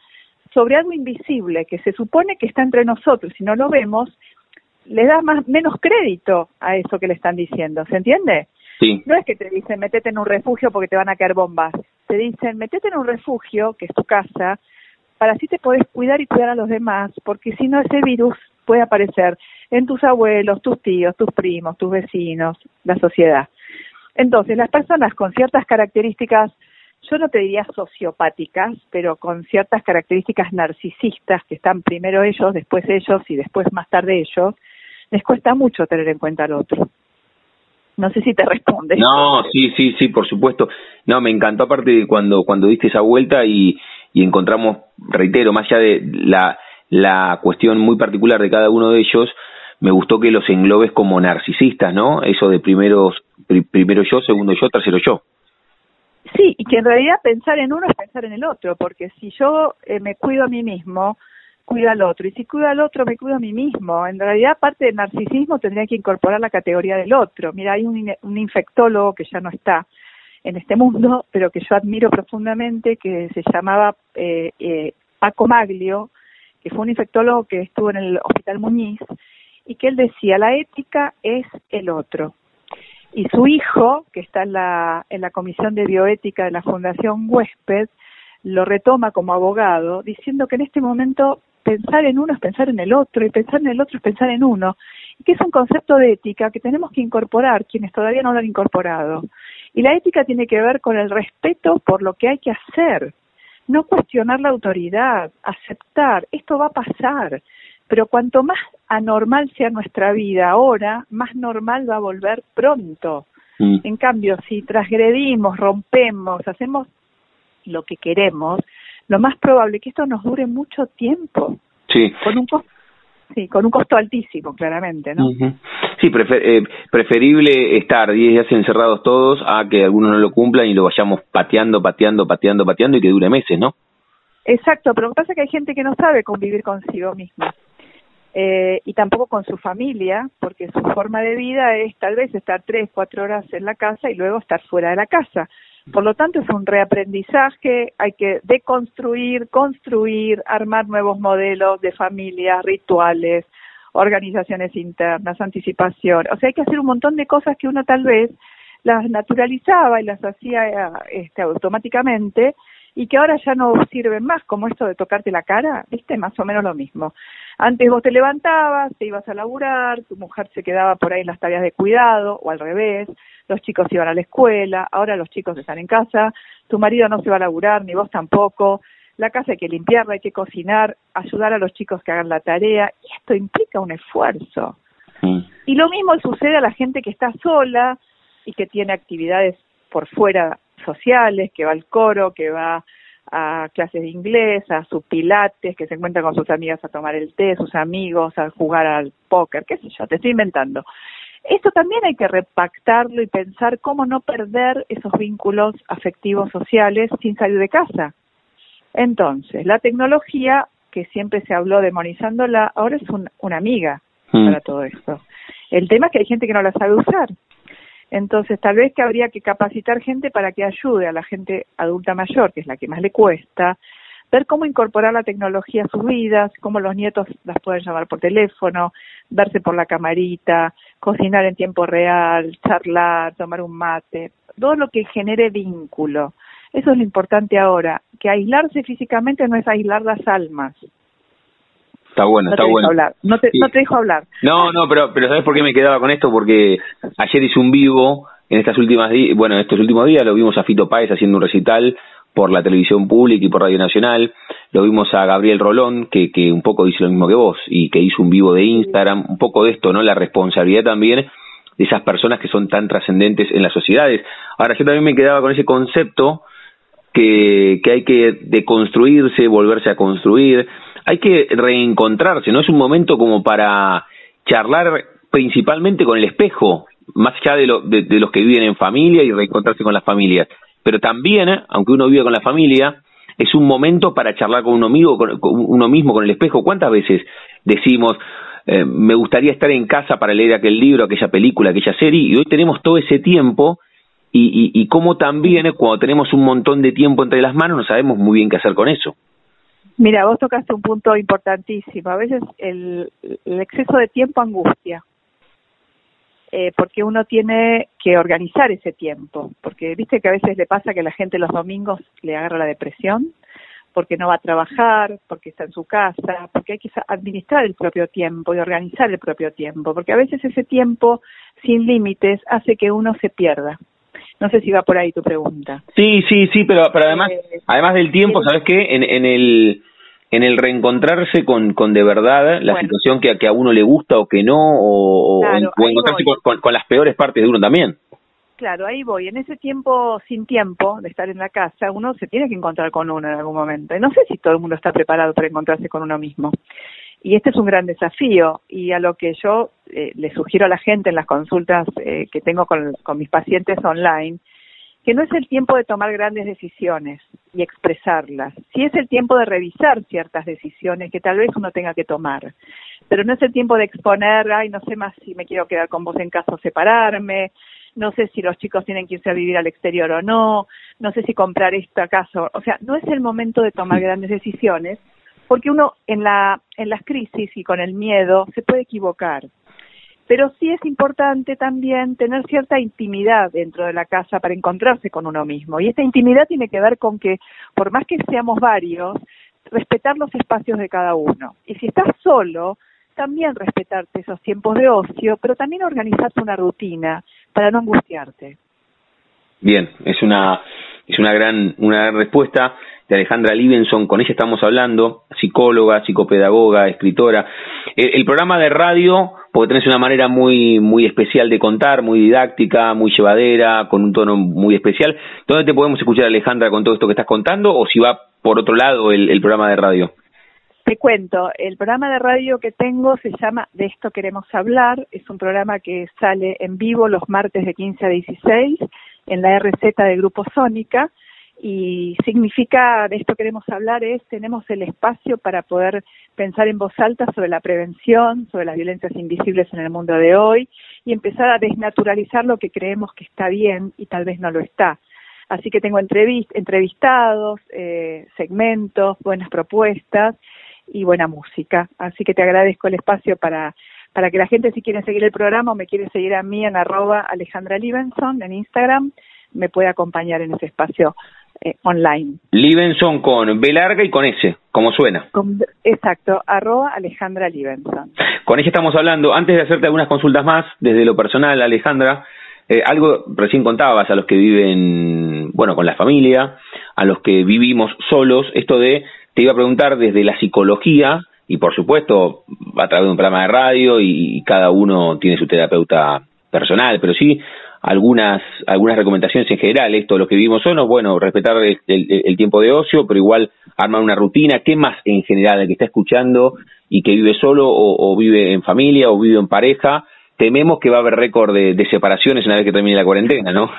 sobre algo invisible que se supone que está entre nosotros y no lo vemos, le da más menos crédito a eso que le están diciendo, ¿se entiende? Sí. No es que te dicen metete en un refugio porque te van a caer bombas, te dicen metete en un refugio, que es tu casa, para así te podés cuidar y cuidar a los demás, porque si no ese virus puede aparecer en tus abuelos, tus tíos, tus primos, tus vecinos, la sociedad. Entonces, las personas con ciertas características, yo no te diría sociopáticas, pero con ciertas características narcisistas, que están primero ellos, después ellos y después más tarde ellos, les cuesta mucho tener en cuenta al otro. No sé si te responde. No, sí, sí, sí, por supuesto. No, me encantó aparte de cuando, cuando diste esa vuelta y, y encontramos, reitero, más allá de la, la cuestión muy particular de cada uno de ellos, me gustó que los englobes como narcisistas, ¿no? Eso de primeros, pri- primero yo, segundo yo, tercero yo. Sí, y que en realidad pensar en uno es pensar en el otro, porque si yo eh, me cuido a mí mismo, cuido al otro, y si cuido al otro, me cuido a mí mismo. En realidad, parte del narcisismo tendría que incorporar la categoría del otro. Mira, hay un, un infectólogo que ya no está en este mundo, pero que yo admiro profundamente, que se llamaba eh, eh, Paco Maglio, que fue un infectólogo que estuvo en el Hospital Muñiz, y que él decía, la ética es el otro y su hijo, que está en la, en la Comisión de Bioética de la Fundación Huésped, lo retoma como abogado, diciendo que en este momento pensar en uno es pensar en el otro y pensar en el otro es pensar en uno, y que es un concepto de ética que tenemos que incorporar quienes todavía no lo han incorporado. Y la ética tiene que ver con el respeto por lo que hay que hacer, no cuestionar la autoridad, aceptar, esto va a pasar, pero cuanto más anormal sea nuestra vida ahora, más normal va a volver pronto. Mm. En cambio, si transgredimos, rompemos, hacemos lo que queremos, lo más probable es que esto nos dure mucho tiempo, Sí. con un costo, sí, con un costo altísimo, claramente, ¿no? Sí, prefer- eh, preferible estar 10 días encerrados todos a que algunos no lo cumplan y lo vayamos pateando, pateando, pateando, pateando y que dure meses, ¿no? Exacto, pero lo que pasa es que hay gente que no sabe convivir consigo misma. Eh, y tampoco con su familia, porque su forma de vida es tal vez estar tres, cuatro horas en la casa y luego estar fuera de la casa. Por lo tanto, es un reaprendizaje, hay que deconstruir, construir, armar nuevos modelos de familias, rituales, organizaciones internas, anticipación. O sea, hay que hacer un montón de cosas que uno tal vez las naturalizaba y las hacía eh, este, automáticamente y que ahora ya no sirven más, como esto de tocarte la cara, viste, más o menos lo mismo. Antes vos te levantabas, te ibas a laburar, tu mujer se quedaba por ahí en las tareas de cuidado, o al revés, los chicos iban a la escuela, ahora los chicos están en casa, tu marido no se va a laburar, ni vos tampoco, la casa hay que limpiarla, hay que cocinar, ayudar a los chicos que hagan la tarea, y esto implica un esfuerzo. Y lo mismo sucede a la gente que está sola y que tiene actividades por fuera sociales, que va al coro, que va a clases de inglés, a sus pilates, que se encuentra con sus amigas a tomar el té, sus amigos, a jugar al póker, qué sé yo, te estoy inventando. Esto también hay que repactarlo y pensar cómo no perder esos vínculos afectivos sociales sin salir de casa. Entonces, la tecnología, que siempre se habló demonizándola, ahora es un- una amiga Mm. para todo esto. El tema es que hay gente que no la sabe usar. Entonces, tal vez que habría que capacitar gente para que ayude a la gente adulta mayor, que es la que más le cuesta, ver cómo incorporar la tecnología a sus vidas, cómo los nietos las pueden llamar por teléfono, verse por la camarita, cocinar en tiempo real, charlar, tomar un mate, todo lo que genere vínculo. Eso es lo importante ahora, que aislarse físicamente no es aislar las almas. Está bueno, No está te dejo bueno. hablar, no te, Sí. no te dejo hablar. No, no, pero, pero ¿sabes por qué me quedaba con esto? Porque ayer hice un vivo en estas últimas bueno, en estos últimos días lo vimos a Fito Páez haciendo un recital por la televisión pública y por Radio Nacional. Lo vimos a Gabriel Rolón, que, que un poco dice lo mismo que vos y que hizo un vivo de Instagram, un poco de esto, ¿no? La responsabilidad también de esas personas que son tan trascendentes en las sociedades. Ahora, yo también me quedaba con ese concepto que, que hay que deconstruirse, volverse a construir, hay que reencontrarse, ¿no? Es un momento como para charlar principalmente con el espejo, más allá de, lo, de, los que viven en familia y reencontrarse con las familias. Pero también, aunque uno vive con la familia, es un momento para charlar con uno mismo, con, uno mismo, con el espejo. ¿Cuántas veces decimos, eh, me gustaría estar en casa para leer aquel libro, aquella película, aquella serie? Y hoy tenemos todo ese tiempo y, y, y como también cuando tenemos un montón de tiempo entre las manos no sabemos muy bien qué hacer con eso. Mira, vos tocaste un punto importantísimo. A veces el, el exceso de tiempo angustia, eh, porque uno tiene que organizar ese tiempo. Porque viste que a veces le pasa que la gente los domingos le agarra la depresión, porque no va a trabajar, porque está en su casa, porque hay que administrar el propio tiempo y organizar el propio tiempo, porque a veces ese tiempo sin límites hace que uno se pierda. No sé si va por ahí tu pregunta. Sí, sí, sí, pero, pero además, eh, además del tiempo, ¿sabes qué? En, en el en el reencontrarse con, con de verdad la situación que, que a uno le gusta o que no, o, o encontrarse con, con, las peores partes de uno también. Claro, ahí voy. En ese tiempo sin tiempo de estar en la casa, uno se tiene que encontrar con uno en algún momento. Y no sé si todo el mundo está preparado para encontrarse con uno mismo. Y este es un gran desafío. Y a lo que yo eh, le sugiero a la gente en las consultas eh, que tengo con, con mis pacientes online, que no es el tiempo de tomar grandes decisiones y expresarlas, sí es el tiempo de revisar ciertas decisiones que tal vez uno tenga que tomar, pero no es el tiempo de exponer, ay, no sé más si me quiero quedar con vos en casa o separarme, no sé si los chicos tienen que irse a vivir al exterior o no, no sé si comprar esto acaso, o sea, no es el momento de tomar grandes decisiones, porque uno en la en las crisis y con el miedo se puede equivocar. Pero sí es importante también tener cierta intimidad dentro de la casa para encontrarse con uno mismo. Y esta intimidad tiene que ver con que, por más que seamos varios, respetar los espacios de cada uno. Y si estás solo, también respetarte esos tiempos de ocio, pero también organizarte una rutina para no angustiarte. Bien, es una es una gran una gran respuesta de Alejandra Livenson, con ella estamos hablando, psicóloga, psicopedagoga, escritora. El, programa de radio, porque tenés una manera muy, muy especial de contar, muy didáctica, muy llevadera, con un tono muy especial. ¿Dónde te podemos escuchar, Alejandra, con todo esto que estás contando? ¿O si va por otro lado el, el programa de radio? Te cuento, el programa de radio que tengo se llama De esto queremos hablar, es un programa que sale en vivo los martes de 15 a 16 en la RZ de Grupo Sónica y significa, de esto queremos hablar, es tenemos el espacio para poder pensar en voz alta sobre la prevención, sobre las violencias invisibles en el mundo de hoy y empezar a desnaturalizar lo que creemos que está bien y tal vez no lo está. Así que tengo entrevistados, eh, segmentos, buenas propuestas y buena música. Así que te agradezco el espacio para, para que la gente si quiere seguir el programa o me quiere seguir a mí en arroba Alejandra Libenson en Instagram, me puede acompañar en ese espacio eh, online. Livenson con B larga y con S, como suena. exacto, arroba Alejandra Livenson. Con ella estamos hablando, antes de hacerte algunas consultas más, desde lo personal, Alejandra, eh, algo recién contabas a los que viven, bueno, con la familia, a los que vivimos solos, esto de, te iba a preguntar desde la psicología, y por supuesto a través de un programa de radio y cada uno tiene su terapeuta personal, pero sí algunas algunas recomendaciones en general, esto lo que vivimos solos, bueno, respetar el, tiempo de ocio, pero igual armar una rutina, ¿qué más en general el que está escuchando y que vive solo o, vive en familia o vive en pareja? Tememos que va a haber récord de, de separaciones una vez que termine la cuarentena, ¿no?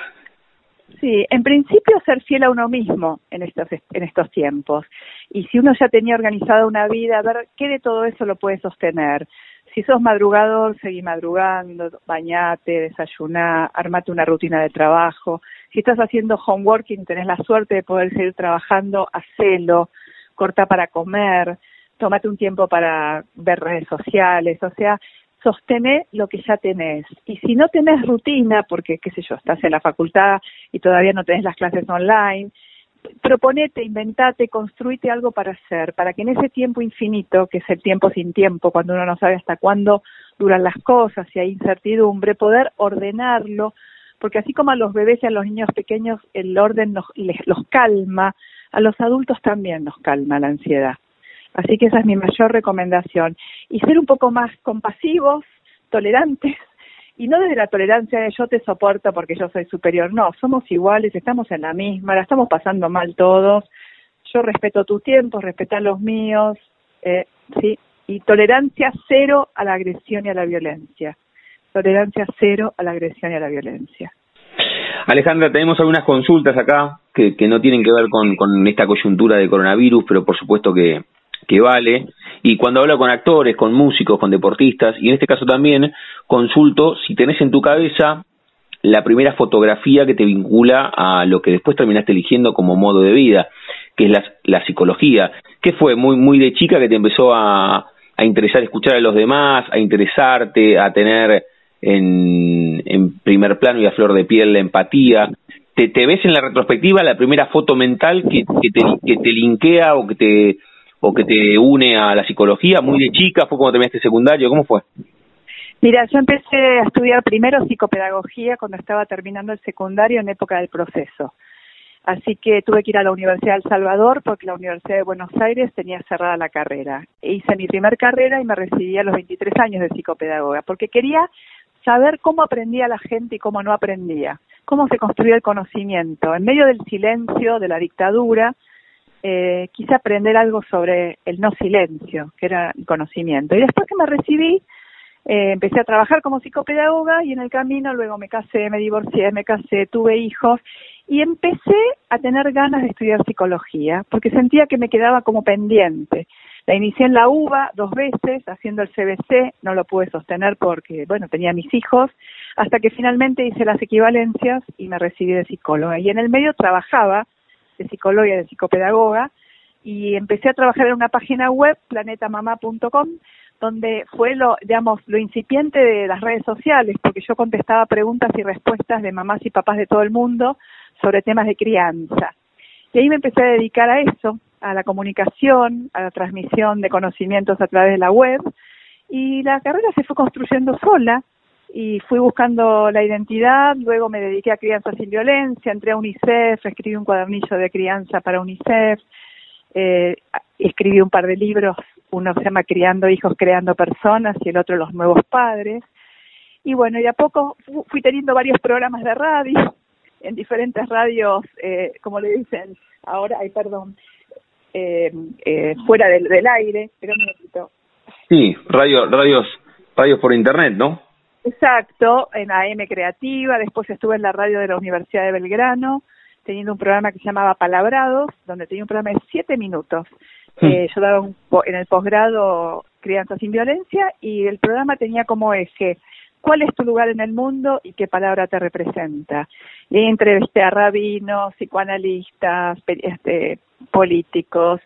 Sí, en principio ser fiel a uno mismo en estos, en estos tiempos. Y si uno ya tenía organizada una vida, a ver qué de todo eso lo puede sostener si sos madrugador, seguí madrugando, bañate, desayuná, armate una rutina de trabajo. Si estás haciendo homeworking, tenés la suerte de poder seguir trabajando, hacelo, corta para comer, tómate un tiempo para ver redes sociales, o sea, sostené lo que ya tenés. Y si no tenés rutina, porque, qué sé yo, estás en la facultad y todavía no tenés las clases online, proponete, inventate, construite algo para hacer, para que en ese tiempo infinito, que es el tiempo sin tiempo, cuando uno no sabe hasta cuándo duran las cosas y hay incertidumbre, poder ordenarlo, porque así como a los bebés y a los niños pequeños el orden nos, les, los calma, a los adultos también nos calma la ansiedad. Así que esa es mi mayor recomendación. Y ser un poco más compasivos, tolerantes, y no desde la tolerancia de yo te soporto porque yo soy superior, no, somos iguales, estamos en la misma, la estamos pasando mal todos, yo respeto tu tiempo, respeta los míos, eh, sí, y tolerancia cero a la agresión y a la violencia. Tolerancia cero a la agresión y a la violencia. Alejandra, tenemos algunas consultas acá que, no tienen que ver con, con esta coyuntura de coronavirus, pero por supuesto que, que vale. Y cuando hablo con actores, con músicos, con deportistas, y en este caso también, consulto si tenés en tu cabeza la primera fotografía que te vincula a lo que después terminaste eligiendo como modo de vida, que es la, psicología. ¿Qué fue? Muy, muy de chica que te empezó a, a interesar escuchar a los demás, a interesarte, a tener en, en primer plano y a flor de piel la empatía. ¿Te, te ves en la retrospectiva la primera foto mental que, que, te, que te linkea o que te o que te une a la psicología? ¿Muy de chica? ¿Fue cuando terminaste secundario? ¿Cómo fue? Mira, yo empecé a estudiar primero psicopedagogía cuando estaba terminando el secundario en época del proceso. Así que tuve que ir a la Universidad de El Salvador porque la Universidad de Buenos Aires tenía cerrada la carrera. E hice mi primer carrera y me recibí a los 23 años de psicopedagoga porque quería saber cómo aprendía la gente y cómo no aprendía, cómo se construía el conocimiento. En medio del silencio, de la dictadura, eh, quise aprender algo sobre el no silencio, que era el conocimiento. Y después que me recibí, eh, empecé a trabajar como psicopedagoga y en el camino luego me casé, me divorcié, me casé, tuve hijos y empecé a tener ganas de estudiar psicología porque sentía que me quedaba como pendiente. La inicié en la UBA dos veces, haciendo el CBC, no lo pude sostener porque, bueno, tenía mis hijos, hasta que finalmente hice las equivalencias y me recibí de psicóloga. Y en el medio trabajaba de psicóloga y de psicopedagoga y empecé a trabajar en una página web, planetamamá.com, donde fue lo, digamos, lo incipiente de las redes sociales, porque yo contestaba preguntas y respuestas de mamás y papás de todo el mundo sobre temas de crianza. Y ahí me empecé a dedicar a eso, a la comunicación, a la transmisión de conocimientos a través de la web, y la carrera se fue construyendo sola, y fui buscando la identidad, luego me dediqué a crianza sin violencia, entré a UNICEF, escribí un cuadernillo de crianza para UNICEF, eh, escribí un par de libros, uno se llama Criando hijos, creando personas y el otro Los nuevos padres. Y bueno, y a poco fui teniendo varios programas de radio, en diferentes radios, eh, como le dicen ahora, ay, perdón, eh, eh, fuera del, del aire, pero un minutito. Sí, radio, radios, radios por internet, ¿no? Exacto, en AM Creativa, después estuve en la radio de la Universidad de Belgrano, teniendo un programa que se llamaba Palabrados, donde tenía un programa de siete minutos. Hmm. Eh, yo daba un en el posgrado Crianza sin Violencia y el programa tenía como eje cuál es tu lugar en el mundo y qué palabra te representa. Y entrevisté a rabinos, psicoanalistas, este, políticos.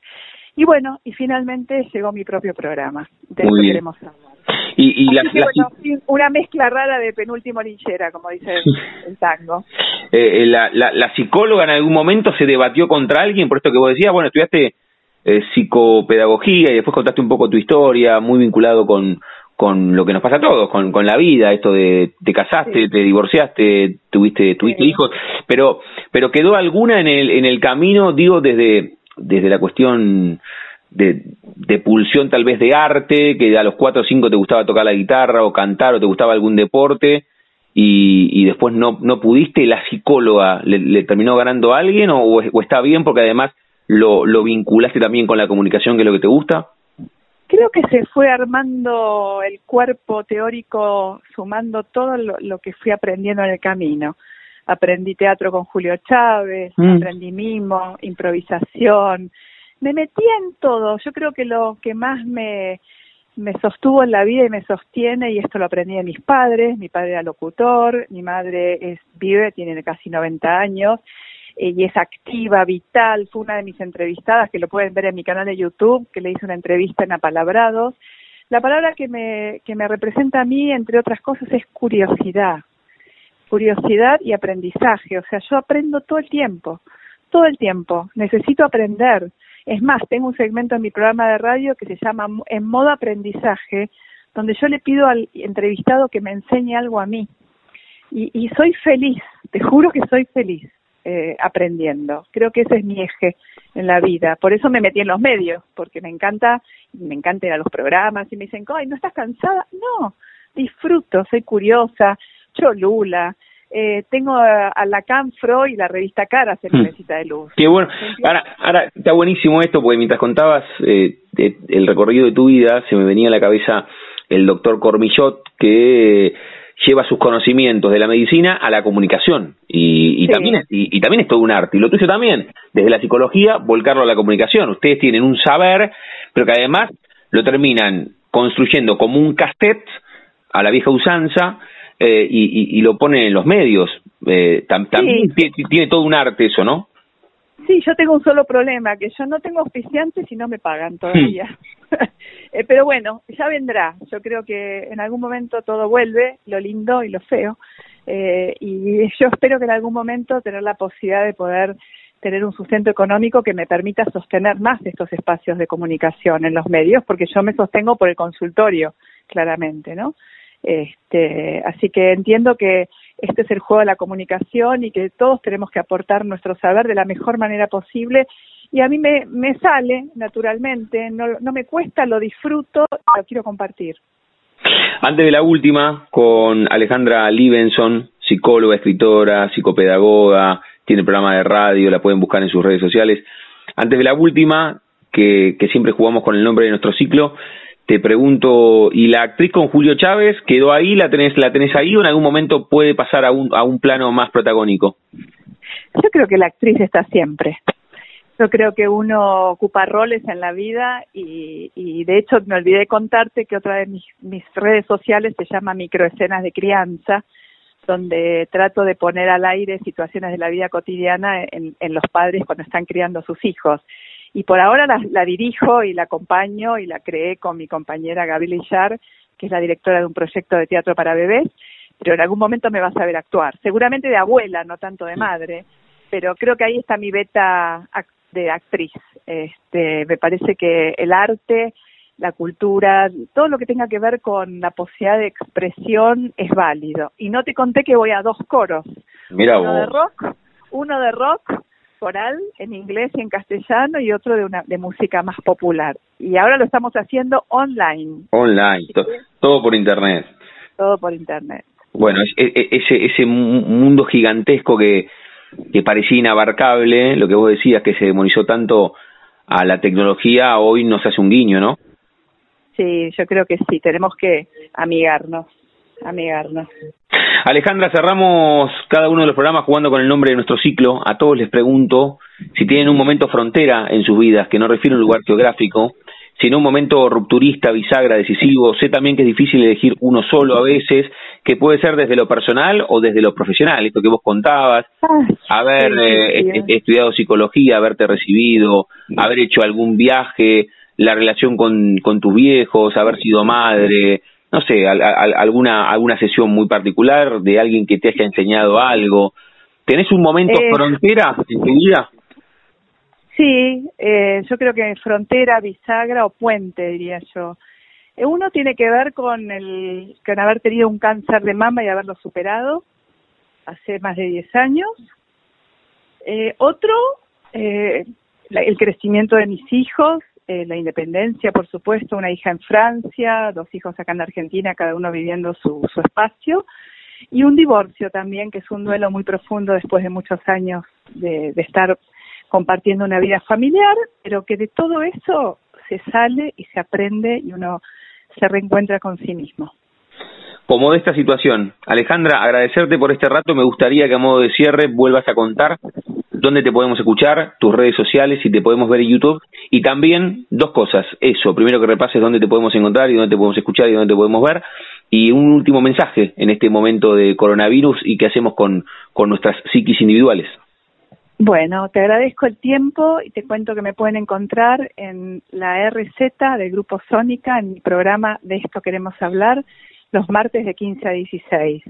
Y bueno, y finalmente llegó mi propio programa. De Muy eso bien. queremos hablar. Y, y la, Así que, la- bueno, sí, una mezcla rara de penúltimo linchera, como dice el, el tango. eh, eh, la, la, la psicóloga en algún momento se debatió contra alguien, por esto que vos decías, bueno, estudiaste eh, psicopedagogía y después contaste un poco tu historia, muy vinculado con, con lo que nos pasa a todos, con, con la vida, esto de te casaste, Sí. te divorciaste, tuviste, tuviste Sí. hijos, pero, pero quedó alguna en el, en el camino, digo, desde, desde la cuestión de, de pulsión tal vez de arte, que a los cuatro o cinco te gustaba tocar la guitarra o cantar o te gustaba algún deporte y, y después no, no pudiste, la psicóloga le, le terminó ganando a alguien o, o está bien porque además lo, lo vinculaste también con la comunicación que es lo que te gusta? Creo que se fue armando el cuerpo teórico, sumando todo lo, lo que fui aprendiendo en el camino. Aprendí teatro con Julio Chávez, Mm. aprendí mimo, improvisación. Me metí en todo. Yo creo que lo que más me, me sostuvo en la vida y me sostiene, y esto lo aprendí de mis padres, mi padre era locutor, mi madre es vive, tiene casi 90 años, eh, y es activa, vital, fue una de mis entrevistadas, que lo pueden ver en mi canal de YouTube, que le hice una entrevista en Apalabrados. La palabra que me, que me representa a mí, entre otras cosas, es curiosidad. Curiosidad y aprendizaje. O sea, yo aprendo todo el tiempo, todo el tiempo. Necesito aprender. Es más, tengo un segmento en mi programa de radio que se llama En modo aprendizaje, donde yo le pido al entrevistado que me enseñe algo a mí. y, y soy feliz, te juro que soy feliz eh, aprendiendo. Creo que ese es mi eje en la vida. Por eso me metí en los medios, porque me encanta, me encanta ir a los programas y me dicen, ay, ¿no estás cansada? No, disfruto, soy curiosa, cholula, eh, tengo a, a Lacan, Freud y la revista Caras en Hmm. Mesita de Luz. Qué bueno. Ahora, ahora está buenísimo esto porque mientras contabas eh, el recorrido de tu vida, se me venía a la cabeza el doctor Cormillot que lleva sus conocimientos de la medicina a la comunicación y, y Sí. también es, y, y también es todo un arte y lo tuyo también desde la psicología volcarlo a la comunicación ustedes tienen un saber pero que además lo terminan construyendo como un cassette a la vieja usanza eh, y, y- y lo ponen en los medios eh, tam- también Sí. tie- tiene todo un arte eso no Sí, yo tengo un solo problema, que yo no tengo auspiciantes y no me pagan todavía. Eh, pero bueno, ya vendrá. Yo creo que en algún momento todo vuelve, lo lindo y lo feo. Eh, y yo espero que en algún momento tener la posibilidad de poder tener un sustento económico que me permita sostener más estos espacios de comunicación en los medios, porque yo me sostengo por el consultorio, claramente, ¿no? Este, así que entiendo que este es el juego de la comunicación y que todos tenemos que aportar nuestro saber de la mejor manera posible. Y a mí me, me sale naturalmente, no, no me cuesta, lo disfruto, lo quiero compartir. Antes de la última, con Alejandra Libenson, psicóloga, escritora, psicopedagoga, tiene programa de radio, la pueden buscar en sus redes sociales. Antes de la última, que, que siempre jugamos con el nombre de nuestro ciclo, te pregunto, ¿y la actriz con Julio Chávez quedó ahí? ¿La tenés, la tenés ahí o en algún momento puede pasar a un, a un plano más protagónico? Yo creo que la actriz está siempre. Yo creo que uno ocupa roles en la vida y, y de hecho me olvidé contarte que otra de mis, redes sociales se llama Microescenas de Crianza, donde trato de poner al aire situaciones de la vida cotidiana en, en los padres cuando están criando a sus hijos. Y por ahora la, la dirijo y la acompaño y la creé con mi compañera Gabriela Illar, que es la directora de un proyecto de teatro para bebés, pero en algún momento me vas a ver actuar. Seguramente de abuela, no tanto de madre, pero creo que ahí está mi beta de actriz. Este, me parece que el arte, la cultura, todo lo que tenga que ver con la posibilidad de expresión es válido. Y no te conté que voy a dos coros, Mira uno de rock, uno de rock coral en inglés y en castellano y otro de una de música más popular. Y ahora lo estamos haciendo online, Online, to- todo por internet. todo por internet. Bueno, es- e- e- ese, ese mu- mundo gigantesco que, que parecía inabarcable, lo que vos decías, que se demonizó tanto a la tecnología, hoy nos hace un guiño, ¿no? Sí, yo creo que sí, tenemos que amigarnos, amigarnos. Alejandra, cerramos cada uno de los programas jugando con el nombre de nuestro ciclo. A todos les pregunto si tienen un momento frontera en sus vidas, que no refiere a un lugar geográfico, sino un momento rupturista, bisagra, decisivo. Sé también que es difícil elegir uno solo a veces, que puede ser desde lo personal o desde lo profesional, esto que vos contabas, haber Sí, eh, estudiado psicología, haberte recibido, haber hecho algún viaje, la relación con, con tus viejos, haber sido madre, no sé, al- alguna, alguna sesión muy particular de alguien que te haya enseñado algo. ¿Tenés un momento Eh, frontera en tu vida? Sí, eh, yo creo que frontera, bisagra o puente, diría yo. Eh, Uno tiene que ver con el con haber tenido un cáncer de mama y haberlo superado hace más de 10 años. Eh, otro, eh, la- el crecimiento de mis hijos, eh, la independencia, por supuesto, una hija en Francia, dos hijos acá en Argentina, cada uno viviendo su, su espacio, y un divorcio también, que es un duelo muy profundo después de muchos años de, de estar compartiendo una vida familiar, pero que de todo eso se sale y se aprende y uno se reencuentra con sí mismo. Como de esta situación. Alejandra, agradecerte por este rato. Me gustaría que a modo de cierre vuelvas a contar dónde te podemos escuchar, tus redes sociales, si te podemos ver en YouTube. Y también dos cosas. Eso, primero que repases dónde te podemos encontrar y dónde te podemos escuchar y dónde te podemos ver. Y un último mensaje en este momento de coronavirus y qué hacemos con, con nuestras psiquis individuales. Bueno, te agradezco el tiempo y te cuento que me pueden encontrar en la RZ del Grupo Sónica, en mi programa De esto queremos hablar, los martes de 15 a 16.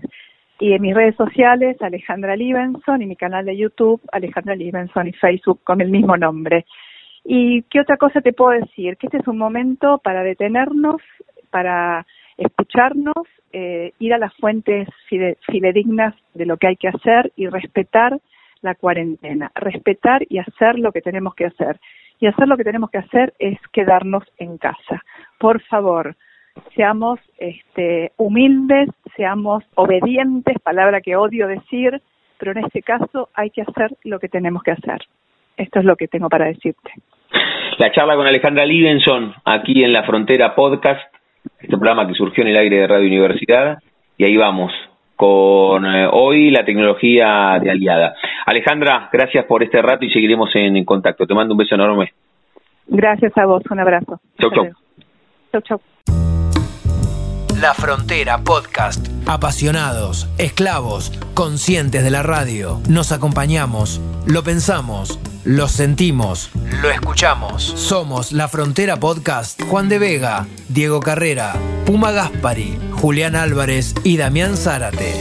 Y en mis redes sociales, Alejandra Libenson, y mi canal de YouTube, Alejandra Libenson, y Facebook con el mismo nombre. ¿Y qué otra cosa te puedo decir? Que este es un momento para detenernos, para escucharnos, eh, ir a las fuentes fide- fidedignas de lo que hay que hacer y respetar la cuarentena, respetar y hacer lo que tenemos que hacer. Y hacer lo que tenemos que hacer es quedarnos en casa. Por favor, seamos este, humildes, seamos obedientes, palabra que odio decir, pero en este caso hay que hacer lo que tenemos que hacer. Esto es lo que tengo para decirte. La charla con Alejandra Livenson, aquí en La Frontera Podcast, este programa que surgió en el aire de Radio Universidad, y ahí vamos, con eh, hoy la tecnología de aliada. Alejandra, gracias por este rato y seguiremos en, en contacto. Te mando un beso enorme. Gracias a vos, un abrazo. Chau, chau. Chau, chau. La Frontera Podcast. Apasionados, esclavos, conscientes de la radio. Nos acompañamos, lo pensamos, lo sentimos, lo escuchamos. Somos La Frontera Podcast. Juan de Vega, Diego Carrera, Puma Gaspari, Julián Álvarez y Damián Zárate.